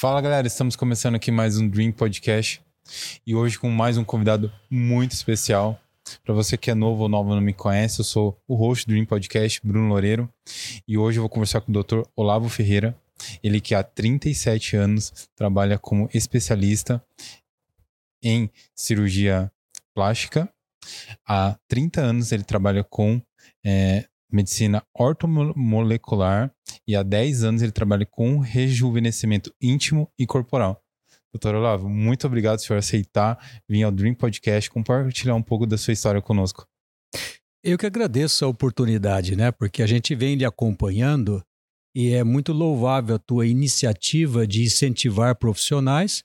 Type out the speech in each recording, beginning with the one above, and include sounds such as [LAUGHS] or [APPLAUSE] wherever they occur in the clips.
Fala galera, estamos começando aqui mais um Dream Podcast e hoje com mais um convidado muito especial. Para você que é novo ou nova não me conhece, eu sou o host do Dream Podcast, Bruno Loureiro, e hoje eu vou conversar com o Dr. Olavo Ferreira, ele que há 37 anos trabalha como especialista em cirurgia plástica. Há 30 anos ele trabalha com é, medicina ortomolecular e há 10 anos ele trabalha com rejuvenescimento íntimo e corporal. Doutor Olavo, muito obrigado por aceitar vir ao Dream Podcast compartilhar um pouco da sua história conosco. Eu que agradeço a oportunidade, né? Porque a gente vem lhe acompanhando e é muito louvável a tua iniciativa de incentivar profissionais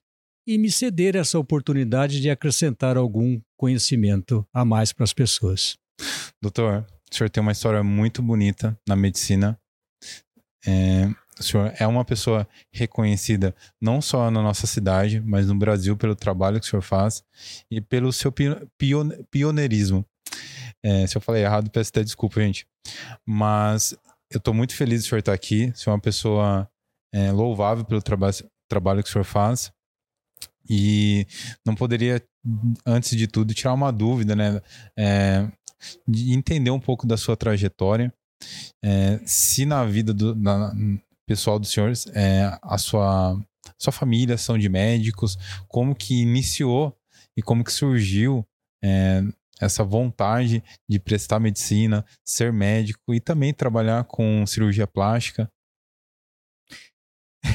e me ceder essa oportunidade de acrescentar algum conhecimento a mais para as pessoas. Doutor, o senhor tem uma história muito bonita na medicina. É, o senhor é uma pessoa reconhecida não só na nossa cidade, mas no Brasil pelo trabalho que o senhor faz e pelo seu pioneirismo. É, se eu falei errado, peço até desculpa, gente. Mas eu estou muito feliz de o senhor estar aqui. O senhor é uma pessoa é, louvável pelo traba trabalho que o senhor faz. E não poderia, antes de tudo, tirar uma dúvida, né? É, de entender um pouco da sua trajetória. É, se na vida do na, pessoal dos senhores, é, a sua, sua família são de médicos, como que iniciou e como que surgiu é, essa vontade de prestar medicina, ser médico e também trabalhar com cirurgia plástica?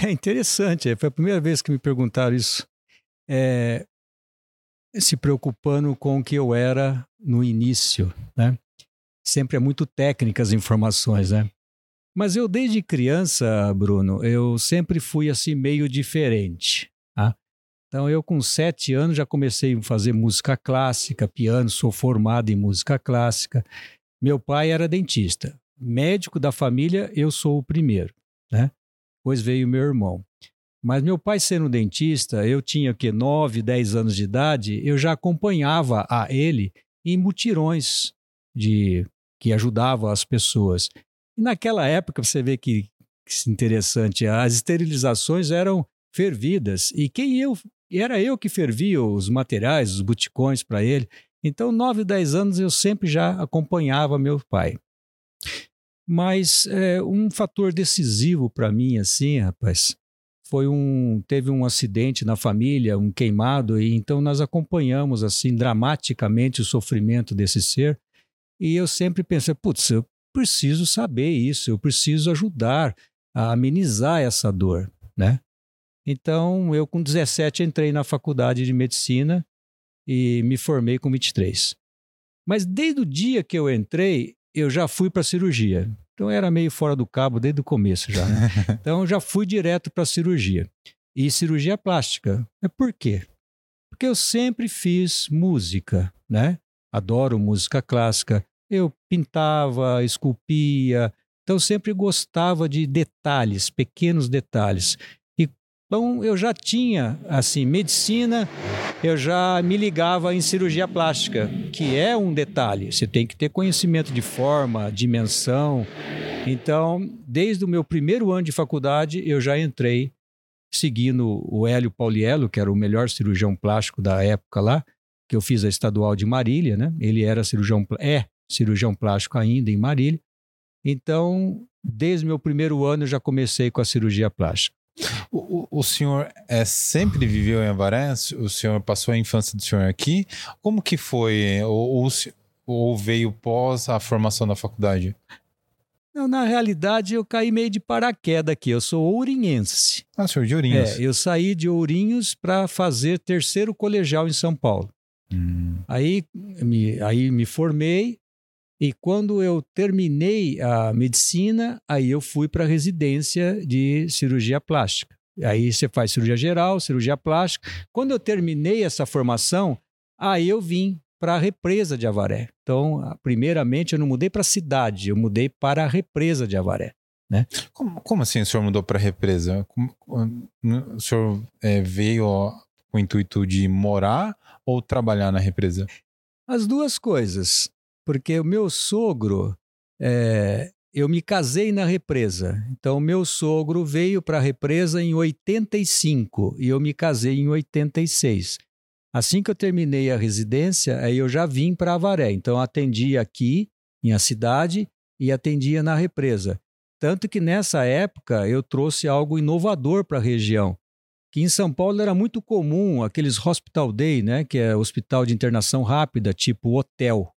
É interessante, foi a primeira vez que me perguntaram isso. É, se preocupando com o que eu era no início, né? Sempre é muito técnica as informações, né? Mas eu desde criança, Bruno, eu sempre fui assim meio diferente. Tá? Então eu com sete anos já comecei a fazer música clássica, piano, sou formado em música clássica. Meu pai era dentista. Médico da família, eu sou o primeiro, né? Depois veio meu irmão. Mas meu pai sendo dentista, eu tinha que 9, 10 anos de idade, eu já acompanhava a ele em mutirões de que ajudava as pessoas. E naquela época, você vê que, que interessante, as esterilizações eram fervidas e quem eu era eu que fervia os materiais, os buticões para ele. Então, 9, 10 anos eu sempre já acompanhava meu pai. Mas é, um fator decisivo para mim, assim, rapaz, foi um teve um acidente na família, um queimado e então nós acompanhamos assim dramaticamente o sofrimento desse ser e eu sempre pensei, putz, eu preciso saber isso, eu preciso ajudar a amenizar essa dor, né? Então, eu com 17 entrei na faculdade de medicina e me formei com 23. Mas desde o dia que eu entrei, eu já fui para cirurgia. Então era meio fora do cabo desde o começo já. Né? [LAUGHS] Então já fui direto para cirurgia. E cirurgia plástica. É por quê? Porque eu sempre fiz música, né? Adoro música clássica. Eu pintava, esculpia, então sempre gostava de detalhes, pequenos detalhes. Então eu já tinha assim medicina, eu já me ligava em cirurgia plástica, que é um detalhe. Você tem que ter conhecimento de forma, dimensão. Então, desde o meu primeiro ano de faculdade, eu já entrei seguindo o Hélio Pauliello, que era o melhor cirurgião plástico da época lá, que eu fiz a estadual de Marília, né? Ele era cirurgião é cirurgião plástico ainda em Marília. Então, desde meu primeiro ano eu já comecei com a cirurgia plástica. O, o, senhor é, sempre viveu em Avaré? O senhor passou a infância do senhor aqui? Como que foi? Ou, ou, ou veio pós a formação da faculdade? Não, na realidade, eu caí meio de paraquedas aqui. Eu sou ourinhense. Ah, senhor de Ourinhos. É, eu saí de Ourinhos para fazer terceiro colegial em São Paulo. Hum. Aí, me, aí me formei, e quando eu terminei a medicina, aí eu fui para a residência de cirurgia plástica. Aí você faz cirurgia geral, cirurgia plástica. Quando eu terminei essa formação, aí eu vim para a represa de Avaré. Então, primeiramente, eu não mudei para a cidade, eu mudei para a represa de Avaré. Né? Como, como assim o senhor mudou para a represa? Como, o senhor é, veio com o intuito de morar ou trabalhar na represa? As duas coisas porque o meu sogro, é, eu me casei na represa. Então, meu sogro veio para a represa em 85 e eu me casei em 86. Assim que eu terminei a residência, aí eu já vim para Avaré. Então, atendia aqui, em a cidade, e atendia na represa. Tanto que nessa época eu trouxe algo inovador para a região. Que em São Paulo era muito comum aqueles hospital day, né, que é hospital de internação rápida, tipo hotel.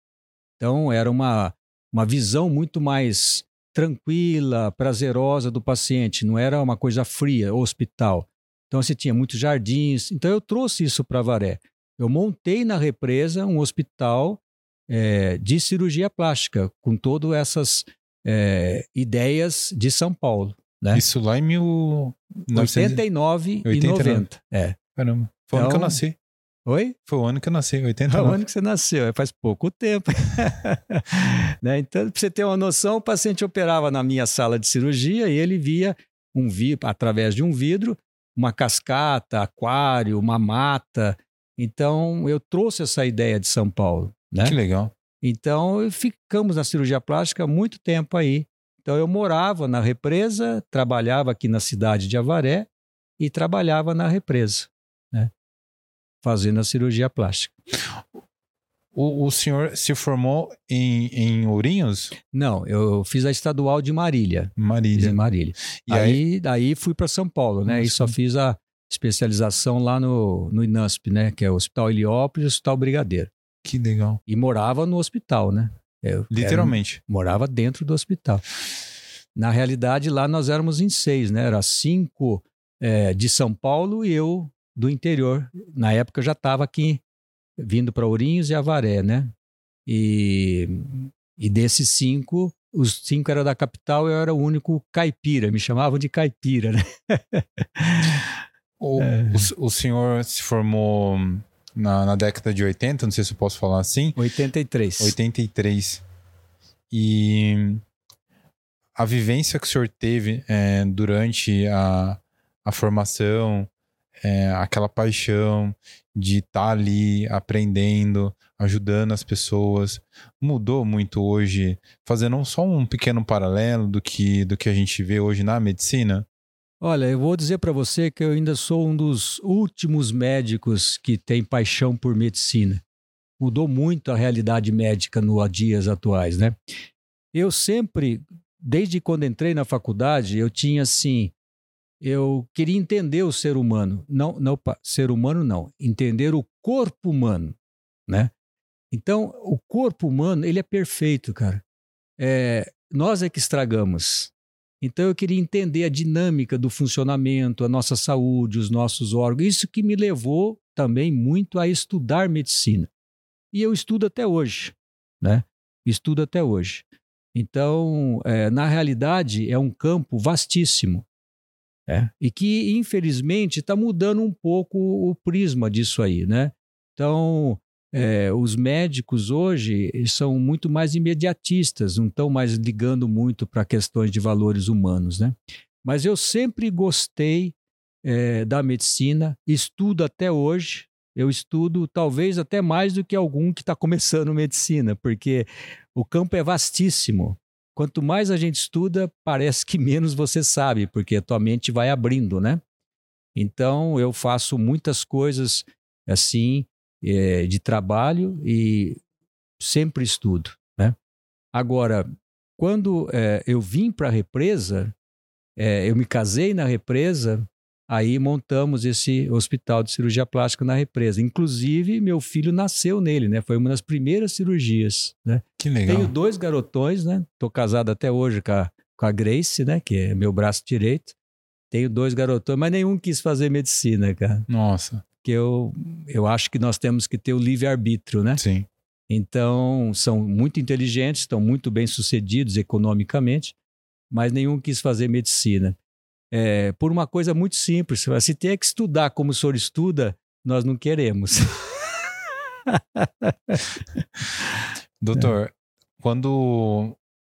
Então era uma, uma visão muito mais tranquila, prazerosa do paciente, não era uma coisa fria, hospital. Então você tinha muitos jardins. Então eu trouxe isso para Varé. Eu montei na represa um hospital é, de cirurgia plástica, com todas essas é, ideias de São Paulo. Né? Isso lá em 1989 e 90. É. Caramba. Foi o ano que eu então, nasci. Oi? Foi o ano que eu nasci, 89. Foi o ano que você nasceu, é, faz pouco tempo. [LAUGHS] né? Então, para você ter uma noção, o paciente operava na minha sala de cirurgia e ele via um vi através de um vidro uma cascata, aquário, uma mata. Então, eu trouxe essa ideia de São Paulo. Né? Que legal. Então, ficamos na cirurgia plástica muito tempo aí. Então, eu morava na represa, trabalhava aqui na cidade de Avaré e trabalhava na represa? Fazendo a cirurgia plástica. O, o senhor se formou em, em Ourinhos? Não, eu fiz a estadual de Marília. Marília. Marília. E aí, aí daí fui para São Paulo, né? Nossa. E só fiz a especialização lá no, no INASP, né? Que é o Hospital Heliópolis e o Hospital Brigadeiro. Que legal. E morava no hospital, né? Eu Literalmente. Era, morava dentro do hospital. Na realidade, lá nós éramos em seis, né? Era cinco é, de São Paulo e eu do interior. Na época eu já estava aqui, vindo para Ourinhos e Avaré, né? E, e desses cinco, os cinco eram da capital eu era o único caipira, me chamavam de caipira, né? o, [LAUGHS] é. o, o senhor se formou na, na década de 80, não sei se eu posso falar assim. 83. 83. E a vivência que o senhor teve é, durante a, a formação, é, aquela paixão de estar tá ali aprendendo, ajudando as pessoas, mudou muito hoje, fazendo só um pequeno paralelo do que, do que a gente vê hoje na medicina? Olha, eu vou dizer para você que eu ainda sou um dos últimos médicos que tem paixão por medicina. Mudou muito a realidade médica no dias atuais, né? Eu sempre, desde quando entrei na faculdade, eu tinha assim, eu queria entender o ser humano, não, não, ser humano não, entender o corpo humano, né? Então, o corpo humano, ele é perfeito, cara. É, nós é que estragamos. Então eu queria entender a dinâmica do funcionamento, a nossa saúde, os nossos órgãos. Isso que me levou também muito a estudar medicina. E eu estudo até hoje, né? Estudo até hoje. Então, é, na realidade, é um campo vastíssimo. É, e que, infelizmente, está mudando um pouco o prisma disso aí, né? Então, é, os médicos hoje são muito mais imediatistas, não estão mais ligando muito para questões de valores humanos, né? Mas eu sempre gostei é, da medicina, estudo até hoje. Eu estudo talvez até mais do que algum que está começando [LAUGHS] medicina, porque o campo é vastíssimo. Quanto mais a gente estuda, parece que menos você sabe, porque a tua mente vai abrindo, né? Então eu faço muitas coisas assim é, de trabalho e sempre estudo. Né? Agora, quando é, eu vim para a represa, é, eu me casei na represa, aí montamos esse hospital de cirurgia plástica na represa. Inclusive, meu filho nasceu nele, né? Foi uma das primeiras cirurgias. Né? Que legal. Tenho dois garotões, né? Tô casado até hoje com a, com a Grace, né? Que é meu braço direito. Tenho dois garotões, mas nenhum quis fazer medicina, cara. Nossa que eu, eu acho que nós temos que ter o livre-arbítrio, né? Sim. Então, são muito inteligentes, estão muito bem sucedidos economicamente, mas nenhum quis fazer medicina. É, por uma coisa muito simples, se tem que estudar como o senhor estuda, nós não queremos. [LAUGHS] Doutor, é. quando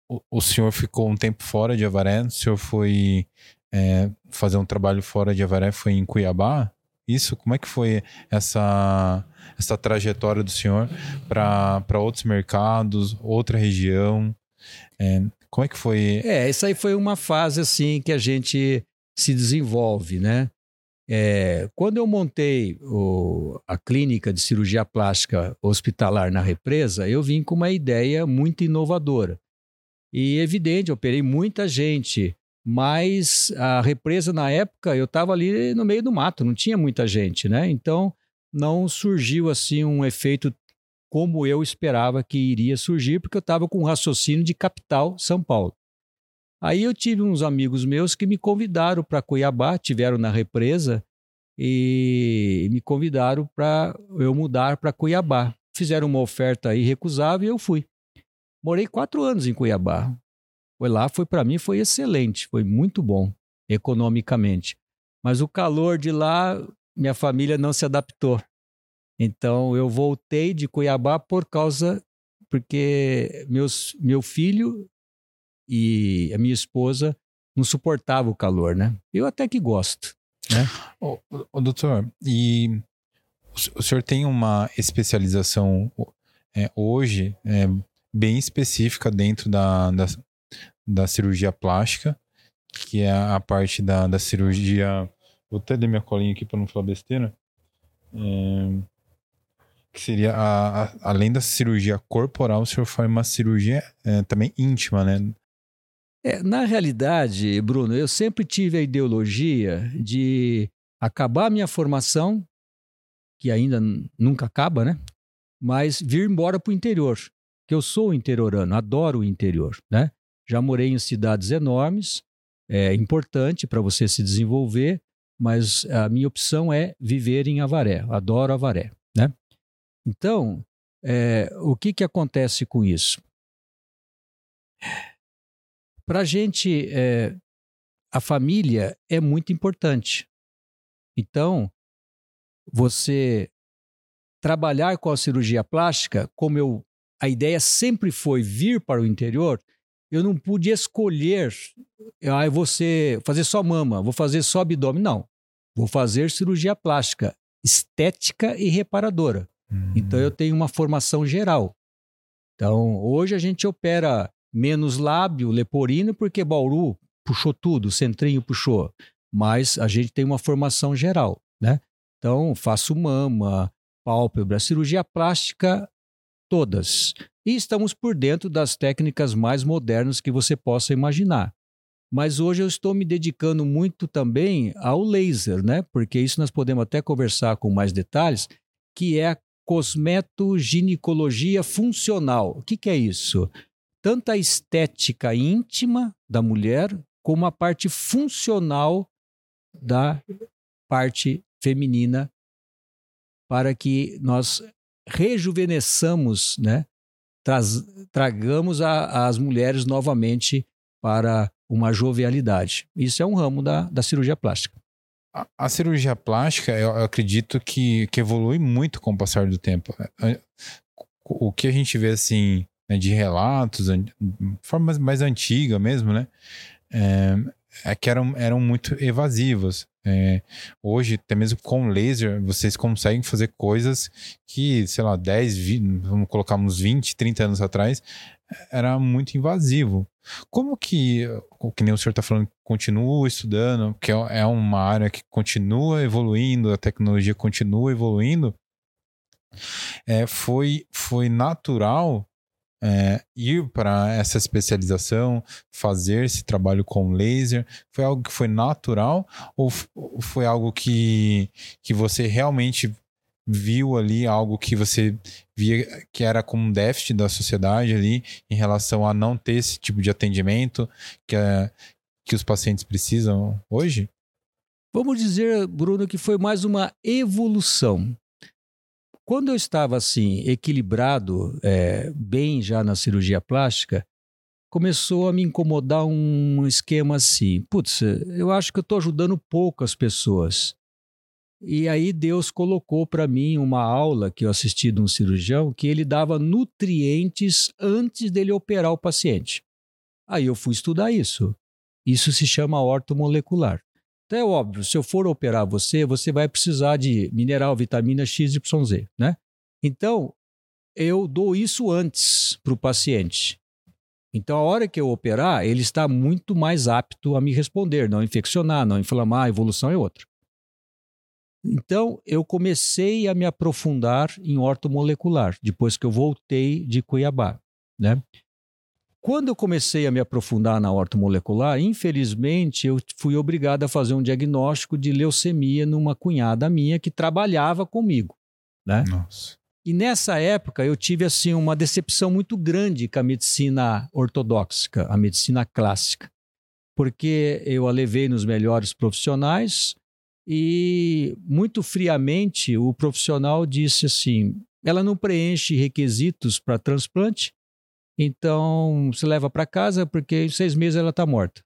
o, o, senhor ficou um tempo fora de Avaré, o senhor foi é, fazer um trabalho fora de Avaré, foi em Cuiabá? isso? Como é que foi essa, essa trajetória do senhor para outros mercados, outra região? É, Como é que foi? É, essa aí foi uma fase assim que a gente se desenvolve, né? É, quando eu montei o, a clínica de cirurgia plástica hospitalar na represa, eu vim com uma ideia muito inovadora. E evidente, operei muita gente, mas a represa na época eu estava ali no meio do mato, não tinha muita gente, né? Então não surgiu assim um efeito como eu esperava que iria surgir, porque eu estava com um raciocínio de capital São Paulo. Aí eu tive uns amigos meus que me convidaram para Cuiabá, tiveram na represa e me convidaram para eu mudar para Cuiabá. Fizeram uma oferta irrecusável e eu fui. Morei quatro anos em Cuiabá. Foi lá, foi para mim, foi excelente, foi muito bom economicamente. Mas o calor de lá, minha família não se adaptou. Então eu voltei de Cuiabá por causa porque meus, meu filho e a minha esposa não suportavam o calor, né? Eu até que gosto, né? Ô, doutor, e o senhor tem uma especialização é, hoje é, bem específica dentro da, da, da, cirurgia plástica, que é a parte da, da cirurgia. Vou até dar minha colinha aqui para não falar besteira. É, que seria, a, a, além da cirurgia corporal, o senhor faz uma cirurgia é, também íntima, né? É, na realidade, Bruno, eu sempre tive a ideologia de acabar a minha formação, que ainda nunca acaba, né? Mas vir embora para o interior, que eu sou interiorano, adoro o interior, né? Já morei em cidades enormes, é importante para você se desenvolver, mas a minha opção é viver em Avaré, adoro Avaré? Então, é, o que, que acontece com isso? Para a gente, é, a família é muito importante. Então, você trabalhar com a cirurgia plástica, como eu, a ideia sempre foi vir para o interior, eu não pude escolher, ah, eu vou ser, fazer só mama, vou fazer só abdômen. Não. Vou fazer cirurgia plástica, estética e reparadora. Então eu tenho uma formação geral. Então hoje a gente opera menos lábio, leporino, porque Bauru puxou tudo, o centrinho puxou. Mas a gente tem uma formação geral, né? Então faço mama, pálpebra, cirurgia plástica, todas. E estamos por dentro das técnicas mais modernas que você possa imaginar. Mas hoje eu estou me dedicando muito também ao laser, né? Porque isso nós podemos até conversar com mais detalhes, que é a cosmetoginecologia funcional. O que, que é isso? Tanto a estética íntima da mulher, como a parte funcional da parte feminina, para que nós rejuvenesçamos, né? Traz, tragamos a, as mulheres novamente para uma jovialidade. Isso é um ramo da, da cirurgia plástica. A, a, cirurgia plástica, eu, eu acredito que, que, evolui muito com o passar do tempo. É, é, o que a gente vê, assim, né, de relatos, de forma mais antiga mesmo, né? É, é que eram, eram muito evasivas. É, hoje, até mesmo com laser, vocês conseguem fazer coisas que, sei lá, 10, 20, vamos colocar uns 20, 30 anos atrás, era muito invasivo. Como que, que nem o senhor está falando, continua estudando, que é, é uma área que continua evoluindo, a tecnologia continua evoluindo, é, foi, foi natural é, ir para essa especialização, fazer esse trabalho com laser? Foi algo que foi natural ou foi algo que, que você realmente viu ali algo que você via que era como um déficit da sociedade ali em relação a não ter esse tipo de atendimento que, é, que os pacientes precisam hoje? Vamos dizer, Bruno, que foi mais uma evolução. Quando eu estava assim, equilibrado, é, bem já na cirurgia plástica, começou a me incomodar um esquema assim: putz, eu acho que eu estou ajudando pouco as pessoas. E aí Deus colocou para mim uma aula que eu assisti de um cirurgião que ele dava nutrientes antes dele operar o paciente. Aí eu fui estudar isso. Isso se chama ortomolecular. Então é óbvio, se eu for operar você, você vai precisar de mineral, vitamina Z, né? Então, eu dou isso antes para o paciente. Então, a hora que eu operar, ele está muito mais apto a me responder, não infeccionar, não inflamar, a evolução é outra. Então, eu comecei a me aprofundar em ortomolecular, depois que eu voltei de Cuiabá. Né? Quando eu comecei a me aprofundar na ortomolecular, infelizmente, eu fui obrigado a fazer um diagnóstico de leucemia numa cunhada minha que trabalhava comigo. Né? Nossa. E nessa época eu tive assim uma decepção muito grande com a medicina ortodoxa, a medicina clássica, porque eu a levei nos melhores profissionais e muito friamente o profissional disse assim: ela não preenche requisitos para transplante, então se leva para casa porque em seis meses ela está morta.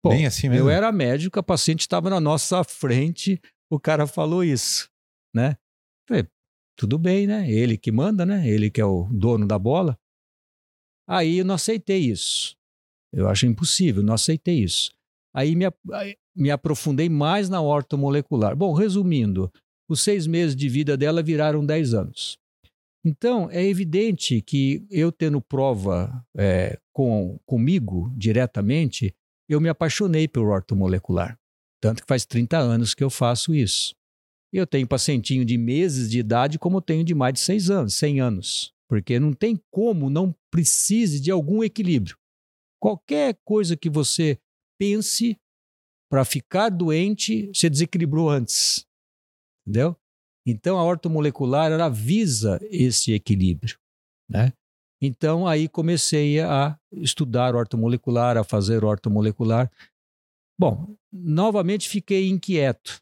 Pô, Bem assim mesmo. Eu era médico, a paciente estava na nossa frente, o cara falou isso, né? Falei, tudo bem, né? Ele que manda, né? Ele que é o dono da bola. Aí eu não aceitei isso. Eu acho impossível, não aceitei isso. Aí me, me aprofundei mais na ortomolecular. Bom, resumindo, os seis meses de vida dela viraram dez anos. Então, é evidente que eu tendo prova é, com, comigo diretamente, eu me apaixonei pelo ortomolecular. Tanto que faz 30 anos que eu faço isso. Eu tenho pacientinho de meses de idade, como tenho de mais de seis anos, 100 anos. Porque não tem como não precise de algum equilíbrio. Qualquer coisa que você pense para ficar doente, você desequilibrou antes. Entendeu? Então, a ortomolecular ela visa esse equilíbrio. Né? Então, aí comecei a estudar ortomolecular, a fazer ortomolecular. Bom, novamente fiquei inquieto.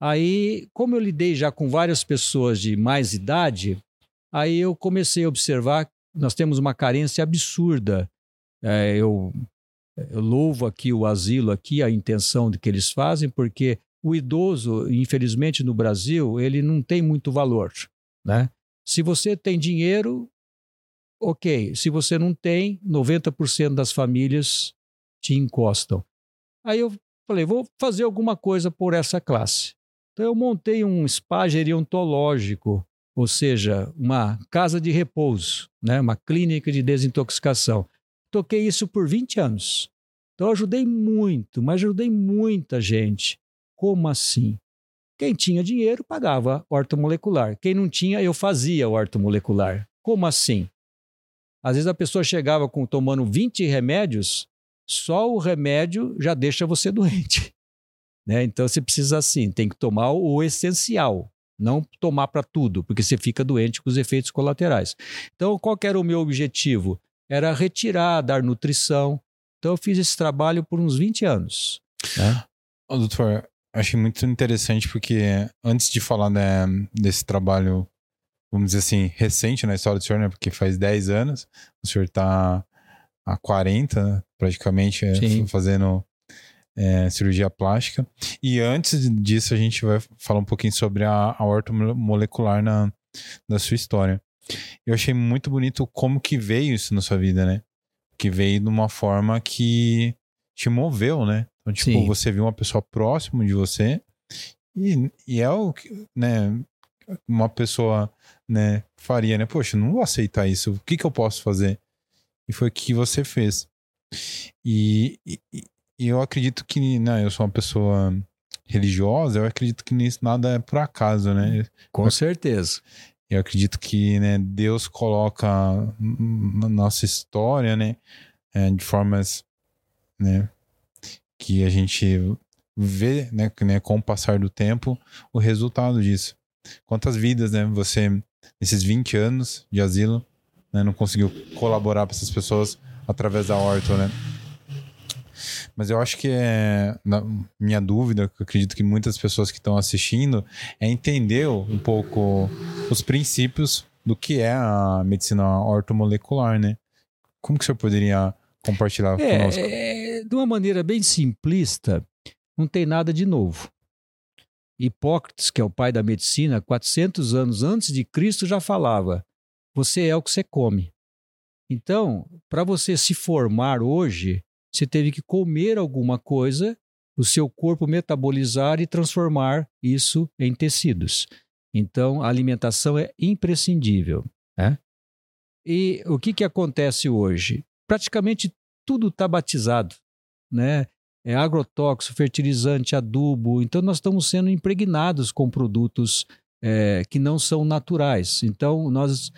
Aí, como eu lidei já com várias pessoas de mais idade, aí eu comecei a observar nós temos uma carência absurda. É, eu, eu louvo aqui o asilo, aqui a intenção de que eles fazem, porque o idoso, infelizmente no Brasil, ele não tem muito valor, né? Se você tem dinheiro, ok. Se você não tem, 90% das famílias te encostam. Aí eu falei, vou fazer alguma coisa por essa classe. Então eu montei um spa gerontológico, ou seja, uma casa de repouso, né? uma clínica de desintoxicação. Toquei isso por 20 anos. Então ajudei muito, mas ajudei muita gente. Como assim? Quem tinha dinheiro pagava ortomolecular. Quem não tinha, eu fazia ortomolecular. Como assim? Às vezes a pessoa chegava com tomando 20 remédios, só o remédio já deixa você [LAUGHS] doente. Né? Então você precisa assim, tem que tomar o essencial, não tomar para tudo, porque você fica doente com os efeitos colaterais. Então, qual era o meu objetivo? Era retirar, dar nutrição. Então, eu fiz esse trabalho por uns 20 anos. Né? Oh, doutor, achei muito interessante porque antes de falar né, desse trabalho, vamos dizer assim, recente na história do senhor, né, porque faz 10 anos, o senhor está há 40 praticamente é, fazendo é, cirurgia plástica. E antes disso, a gente vai falar um pouquinho sobre a, a ortomolecular na, na sua história. Eu achei muito bonito como que veio isso na sua vida, né? Que veio de uma forma que te moveu, né? Então, tipo, Sim. você viu uma pessoa próxima de você e, e é o que, né? Uma pessoa, né, faria, né? Poxa, não vou aceitar isso. O que que eu posso fazer? E foi o que você fez. E, e, e eu acredito que, né, eu sou uma pessoa religiosa, eu acredito que nisso nada é por acaso, né? Com certeza. Eu acredito que né, Deus coloca na nossa história, né, é, de formas, né, que a gente vê, né, né, com o passar do tempo, o resultado disso. Quantas vidas, né, você nesses 20 anos de asilo, né, não conseguiu colaborar para essas pessoas através da horta, né? Mas eu acho que é. Na minha dúvida, que eu acredito que muitas pessoas que estão assistindo, é entender um pouco os princípios do que é a medicina ortomolecular, né? Como que o senhor poderia compartilhar é, conosco? É, de uma maneira bem simplista, não tem nada de novo. Hipócrates, que é o pai da medicina, 400 anos antes de Cristo já falava: você é o que você come. Então, para você se formar hoje, você teve que comer alguma coisa, o seu corpo metabolizar e transformar isso em tecidos. Então, a alimentação é imprescindível. Né? E o que, que acontece hoje? praticamente tudo está batizado, né? É agrotóxico, fertilizante, adubo. Então, nós estamos sendo impregnados com produtos é, que não são naturais. Então, nós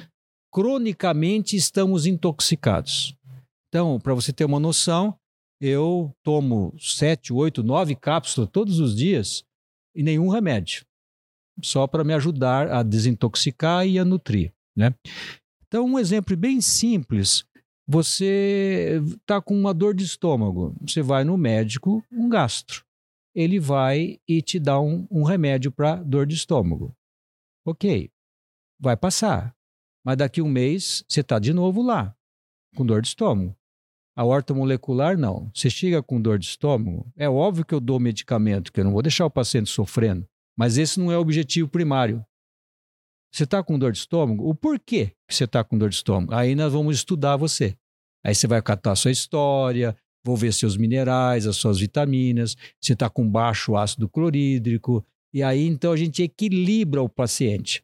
cronicamente estamos intoxicados. Então, para você ter uma noção, eu tomo sete, oito, nove cápsulas todos os dias e nenhum remédio, só para me ajudar a desintoxicar e a nutrir. Né? Então, um exemplo bem simples você está com uma dor de estômago, você vai no médico, um gastro. Ele vai e te dá um, um remédio para dor de estômago. Ok, vai passar. Mas daqui um mês você está de novo lá, com dor de estômago. A horta molecular, não. Você chega com dor de estômago, é óbvio que eu dou medicamento, que eu não vou deixar o paciente sofrendo. Mas esse não é o objetivo primário. Você está com dor de estômago? O porquê que você está com dor de estômago? Aí nós vamos estudar você. Aí você vai catar a sua história, vou ver seus minerais, as suas vitaminas, se está com baixo ácido clorídrico. E aí então a gente equilibra o paciente.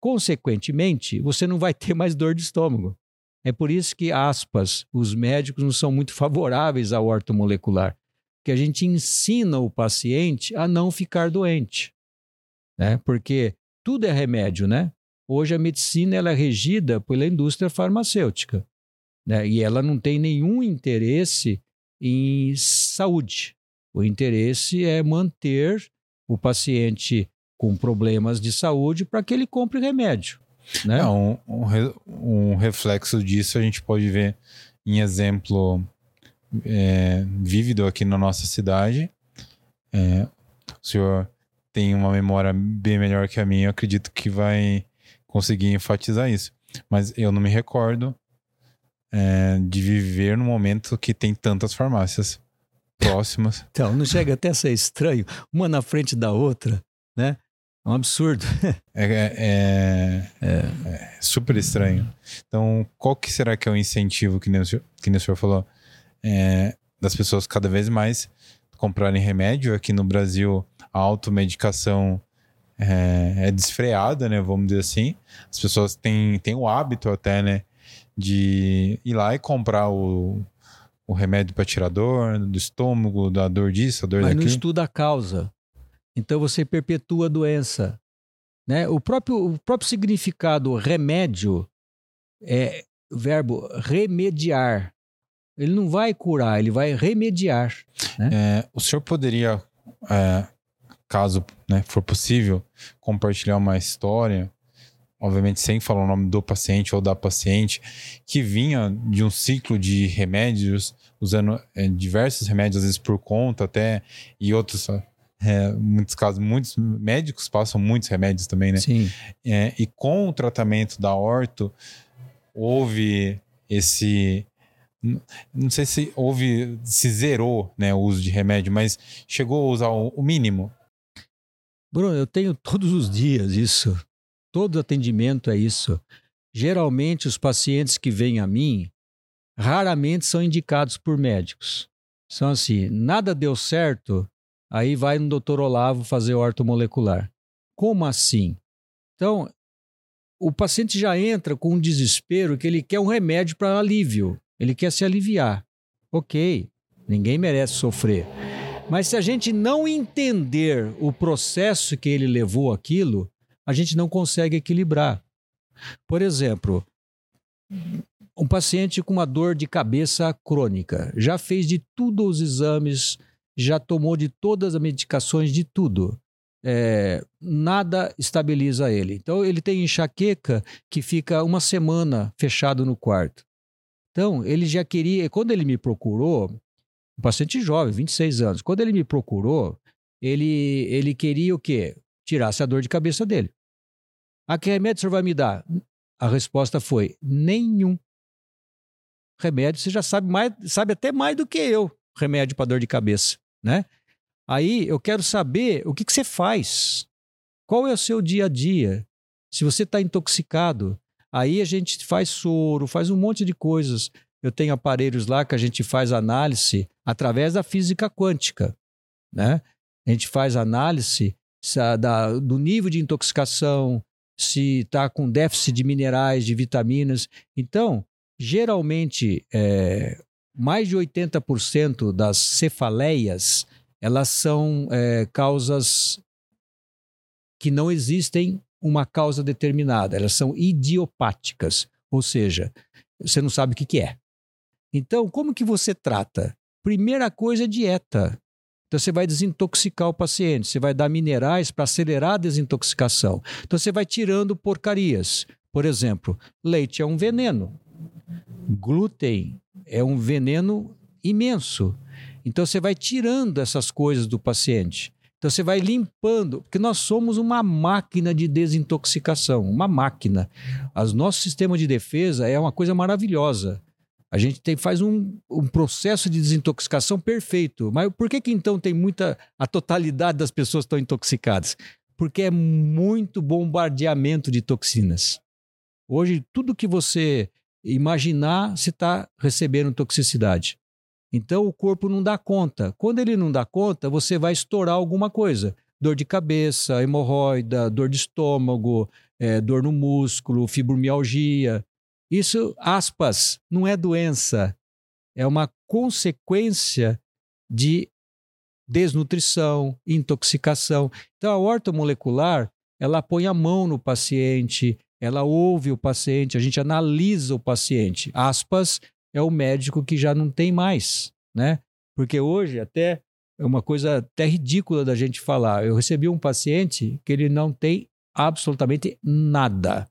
Consequentemente, você não vai ter mais dor de estômago. É por isso que, aspas, os médicos não são muito favoráveis ao ortomolecular, que a gente ensina o paciente a não ficar doente. Né? Porque tudo é remédio, né? Hoje a medicina ela é regida pela indústria farmacêutica, né? E ela não tem nenhum interesse em saúde. O interesse é manter o paciente com problemas de saúde para que ele compre remédio. Né? É, um, um, um, reflexo disso a gente pode ver em exemplo é, vívido aqui na nossa cidade. É, o senhor tem uma memória bem melhor que a minha, eu acredito que vai conseguir enfatizar isso. Mas eu não me recordo é, de viver num momento que tem tantas farmácias próximas. Então, não chega até a ser estranho, uma na frente da outra, um absurdo. [LAUGHS] É, é, é, é, super estranho. Então, qual que será que é o incentivo, que nem o senhor, que nem o senhor falou, é, das pessoas cada vez mais comprarem remédio? Aqui no Brasil, a automedicação é, é desfreada, né? Vamos dizer assim. As pessoas têm, têm o hábito até, né? De ir lá e comprar o, o remédio para tirar dor do estômago, da dor disso, a dor Mas daquilo. não estuda a causa. Então você perpetua a doença. Né? O, próprio, o próprio significado remédio é verbo remediar. Ele não vai curar, ele vai remediar. Né? É, o senhor poderia é, caso né, for possível, compartilhar uma história, obviamente sem falar o nome do paciente ou da paciente, que vinha de um ciclo de remédios, usando é, diversos remédios, às vezes por conta até, e outros, é, muitos casos, muitos médicos passam muitos remédios também, né? Sim. É, e com o tratamento da orto, houve esse não sei se houve, se zerou né, o uso de remédio, mas chegou a usar o, mínimo Bruno, eu tenho todos os dias isso. Todo atendimento é isso. Geralmente, os pacientes que vêm a mim raramente são indicados por médicos. São assim: nada deu certo, aí vai no doutor Olavo fazer ortomolecular. Como assim? Então, o paciente já entra com um desespero que ele quer um remédio para alívio, ele quer se aliviar. Ok, ninguém merece sofrer. Mas se a gente não entender o processo que ele levou aquilo, a gente não consegue equilibrar. Por exemplo, um paciente com uma dor de cabeça crônica, já fez de tudo os exames, já tomou de todas as medicações, de tudo. É, nada estabiliza ele. Então, ele tem enxaqueca que fica uma semana fechado no quarto. Então, ele já queria. Quando ele me procurou, um paciente jovem, 26 anos. Quando ele me procurou, ele, ele queria o quê? Tirasse a dor de cabeça dele. A ah, que remédio o senhor vai me dar? A resposta foi: nenhum. Remédio, você já sabe mais, sabe até mais do que eu, remédio para dor de cabeça, né? Aí eu quero saber o que, que você faz. Qual é o seu dia a dia? Se você está intoxicado, aí a gente faz soro, faz um monte de coisas. Eu tenho aparelhos lá que a gente faz análise através da física quântica. Né? A gente faz análise da, do nível de intoxicação, se está com déficit de minerais, de vitaminas. Então, geralmente é, mais de 80% das cefaleias elas são é, causas que não existem uma causa determinada, elas são idiopáticas, ou seja, você não sabe o que, que é. Então, como que você trata? Primeira coisa é dieta. Então, você vai desintoxicar o paciente, você vai dar minerais para acelerar a desintoxicação. Então, você vai tirando porcarias. Por exemplo, leite é um veneno, glúten é um veneno imenso. Então, você vai tirando essas coisas do paciente. Então você vai limpando, porque nós somos uma máquina de desintoxicação, uma máquina. O nosso sistema de defesa é uma coisa maravilhosa. A gente tem, faz um, um processo de desintoxicação perfeito. Mas por que, que então tem muita. a totalidade das pessoas estão intoxicadas? Porque é muito bombardeamento de toxinas. Hoje, tudo que você imaginar, você está recebendo toxicidade. Então o corpo não dá conta. Quando ele não dá conta, você vai estourar alguma coisa. Dor de cabeça, hemorroida, dor de estômago, é, dor no músculo, fibromialgia. Isso, aspas, não é doença. É uma consequência de desnutrição, intoxicação. Então a ortomolecular, ela põe a mão no paciente, ela ouve o paciente, a gente analisa o paciente. Aspas, é o médico que já não tem mais, né? Porque hoje até é uma coisa até ridícula da gente falar. Eu recebi um paciente que ele não tem absolutamente nada.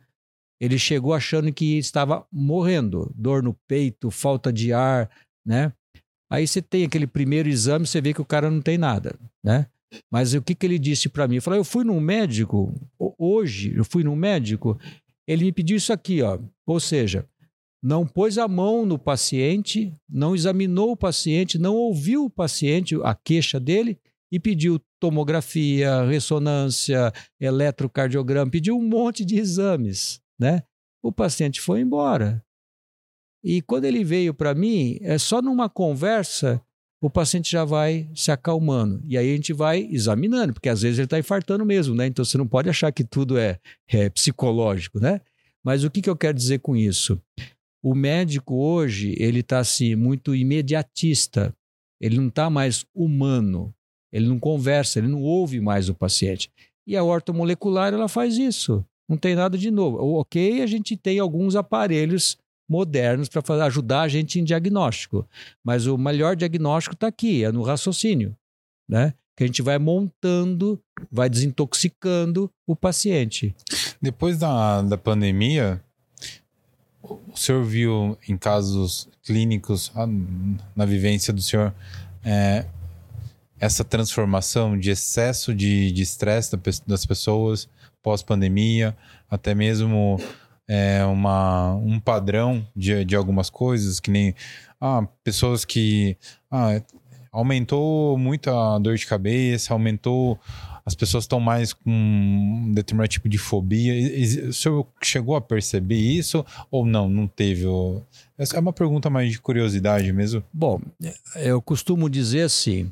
Ele chegou achando que estava morrendo, dor no peito, falta de ar, né? Aí você tem aquele primeiro exame, você vê que o cara não tem nada, né? Mas o que, que ele disse para mim? Ele falou: Eu fui num médico, hoje, eu fui num médico, ele me pediu isso aqui, ó. Ou seja, não pôs a mão no paciente, não examinou o paciente, não ouviu o paciente, a queixa dele, e pediu tomografia, ressonância, eletrocardiograma, pediu um monte de exames, né? O paciente foi embora. E quando ele veio para mim, é só numa conversa o paciente já vai se acalmando. E aí a gente vai examinando, porque às vezes ele está infartando mesmo, né? Então você não pode achar que tudo é, é psicológico, né? Mas o que, que eu quero dizer com isso? O médico hoje, ele está assim, muito imediatista. Ele não está mais humano. Ele não conversa, ele não ouve mais o paciente. E a ortomolecular, ela faz isso. Não tem nada de novo. Ok, a gente tem alguns aparelhos modernos para ajudar a gente em diagnóstico. Mas o melhor diagnóstico está aqui, é no raciocínio. Né? Que a gente vai montando, vai desintoxicando o paciente. Depois da, da pandemia, o senhor viu em casos clínicos, ah, na vivência do senhor, é, essa transformação de excesso de estresse das pessoas pós-pandemia, até mesmo é, uma, um padrão de, de algumas coisas, que nem ah, pessoas que ah, aumentou muito a dor de cabeça, aumentou as pessoas estão mais com um determinado tipo de fobia. O senhor chegou a perceber isso ou não? Não teve? Essa é uma pergunta mais de curiosidade mesmo. Bom, eu costumo dizer assim: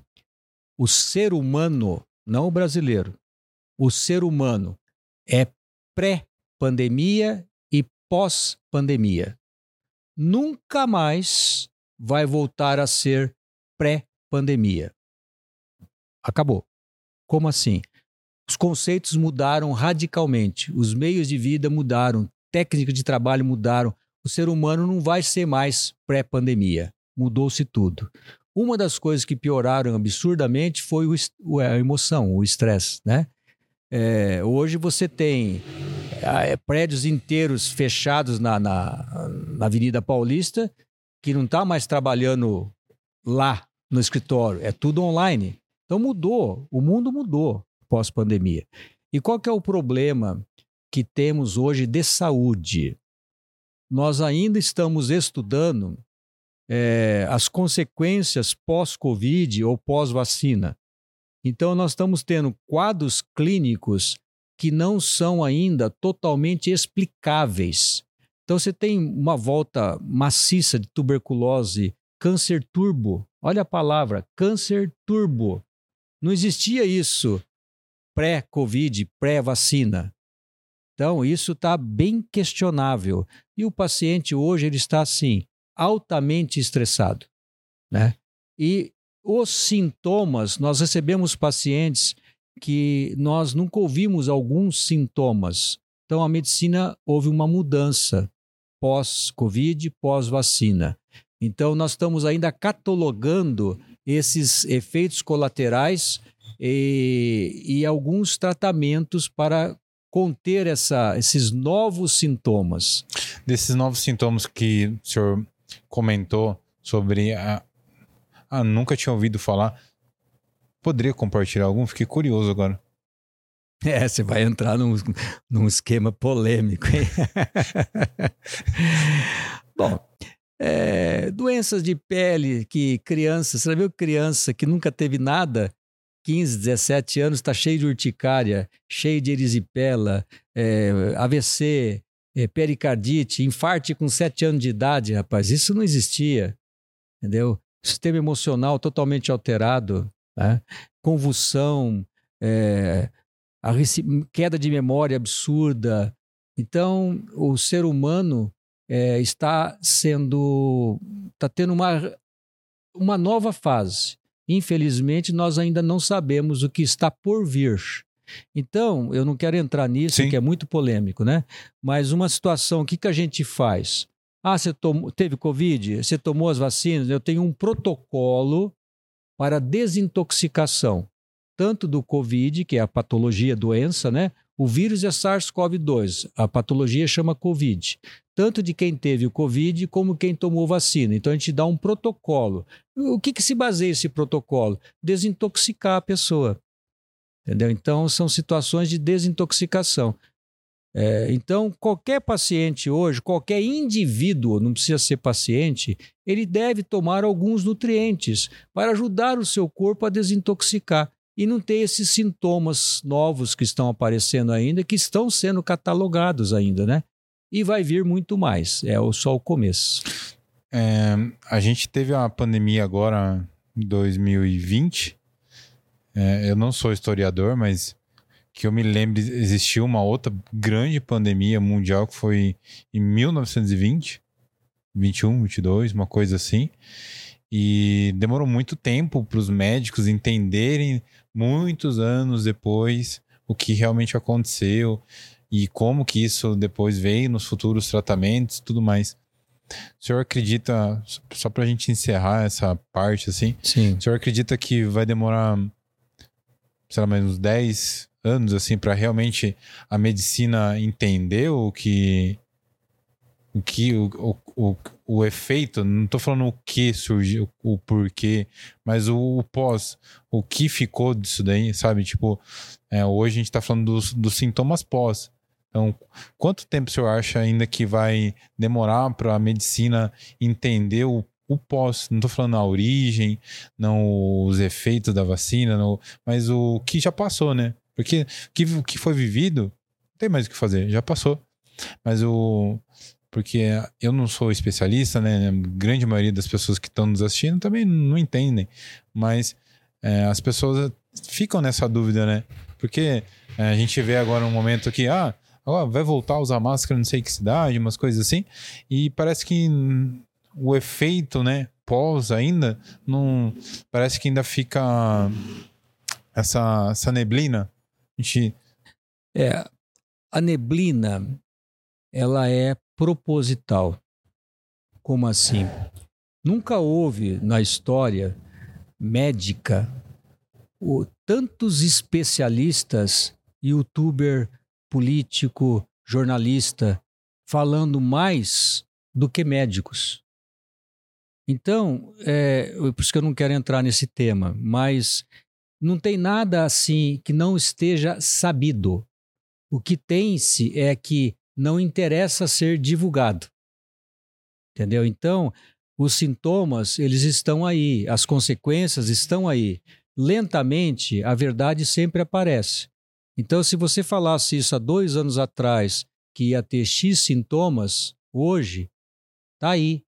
o ser humano, não o brasileiro, o ser humano é pré-pandemia pós-pandemia. Nunca mais vai voltar a ser pré-pandemia. Acabou. Como assim? Os conceitos mudaram radicalmente, os meios de vida mudaram, técnicas de trabalho mudaram. O ser humano não vai ser mais pré-pandemia. Mudou-se tudo. Uma das coisas que pioraram absurdamente foi o, a emoção, o estresse, né? É, hoje você tem é, prédios inteiros fechados na, na, na Avenida Paulista que não está mais trabalhando lá no escritório, é tudo online. Então mudou, o mundo mudou pós-pandemia. E qual que é o problema que temos hoje de saúde? Nós ainda estamos estudando é, as consequências pós-Covid ou pós-vacina. Então, nós estamos tendo quadros clínicos que não são ainda totalmente explicáveis. Então, você tem uma volta maciça de tuberculose, câncer turbo. Olha a palavra, câncer turbo. Não existia isso pré-Covid, pré-vacina. Então, isso está bem questionável. E o paciente hoje ele está assim, altamente estressado. Né? E os sintomas, nós recebemos pacientes que nós nunca ouvimos alguns sintomas. Então, a medicina houve uma mudança pós-Covid, pós-vacina. Então, nós estamos ainda catalogando esses efeitos colaterais e, e alguns tratamentos para conter essa, esses novos sintomas. Desses novos sintomas que o senhor comentou sobre a. Ah, nunca tinha ouvido falar. Poderia compartilhar algum? Fiquei curioso agora. [LAUGHS] É, você vai entrar num, num esquema polêmico, hein? [LAUGHS] Bom, é, doenças de pele que criança, você já viu criança que nunca teve nada, 15, 17 anos, está cheio de urticária, cheio de erisipela, é, AVC, é, pericardite, infarte com 7 anos de idade, rapaz, isso não existia, entendeu? Sistema emocional totalmente alterado, né? convulsão, é, a queda de memória absurda. Então, o ser humano é, está sendo. está tendo uma, uma nova fase. Infelizmente, nós ainda não sabemos o que está por vir. Então, eu não quero entrar nisso, Sim. que é muito polêmico, né? Mas uma situação, o que, que a gente faz? Ah, você tomou, teve Covid? Você tomou as vacinas? Eu tenho um protocolo para desintoxicação tanto do Covid, que é a patologia, doença, né? O vírus é SARS-CoV-2, a patologia chama Covid. Tanto de quem teve o Covid como quem tomou vacina. Então a gente dá um protocolo. O que, que se baseia esse protocolo? Desintoxicar a pessoa. Entendeu? Então são situações de desintoxicação. É, então, qualquer paciente hoje, qualquer indivíduo, não precisa ser paciente, ele deve tomar alguns nutrientes para ajudar o seu corpo a desintoxicar e não ter esses sintomas novos que estão aparecendo ainda, que estão sendo catalogados ainda, né? E vai vir muito mais, é só o começo. É, a gente teve a pandemia agora em 2020. É, eu não sou historiador, mas que eu me lembro, existiu uma outra grande pandemia mundial que foi em 1920, 21, 22, uma coisa assim. E demorou muito tempo para os médicos entenderem muitos anos depois o que realmente aconteceu e como que isso depois veio nos futuros tratamentos tudo mais. O senhor acredita, só para a gente encerrar essa parte assim, Sim. o senhor acredita que vai demorar, sei lá, mais uns 10 anos assim para realmente a medicina entender o que o que o, o, o efeito, não estou falando o que surgiu, o porquê, mas o, o, pós, o que ficou disso daí, sabe? Tipo, é, hoje a gente está falando dos, dos sintomas pós. Então, quanto tempo o senhor acha ainda que vai demorar para a medicina entender o, o pós? Não estou falando a origem, não os efeitos da vacina, não, mas o que já passou, né? Porque o que, que foi vivido, não tem mais o que fazer, já passou. Mas o, porque eu não sou especialista, né? A grande maioria das pessoas que estão nos assistindo também não entendem, mas é, as pessoas ficam nessa dúvida, né? Porque é, a gente vê agora um momento que, ah, vai voltar a usar máscara, não sei que cidade, umas coisas assim, e parece que o efeito, né, pós ainda, não, parece que ainda fica essa, essa neblina. A gente... É, a neblina, ela é proposital. Como assim? Nunca houve na história médica o, tantos especialistas, youtuber, político, jornalista, falando mais do que médicos. Então, é, por isso que eu não quero entrar nesse tema, mas não tem nada assim que não esteja sabido. O que tem-se é que não interessa ser divulgado. Entendeu? Então, os sintomas, eles estão aí, as consequências estão aí. Lentamente, a verdade sempre aparece. Então, se você falasse isso há dois anos atrás, que ia ter X sintomas, hoje, está aí.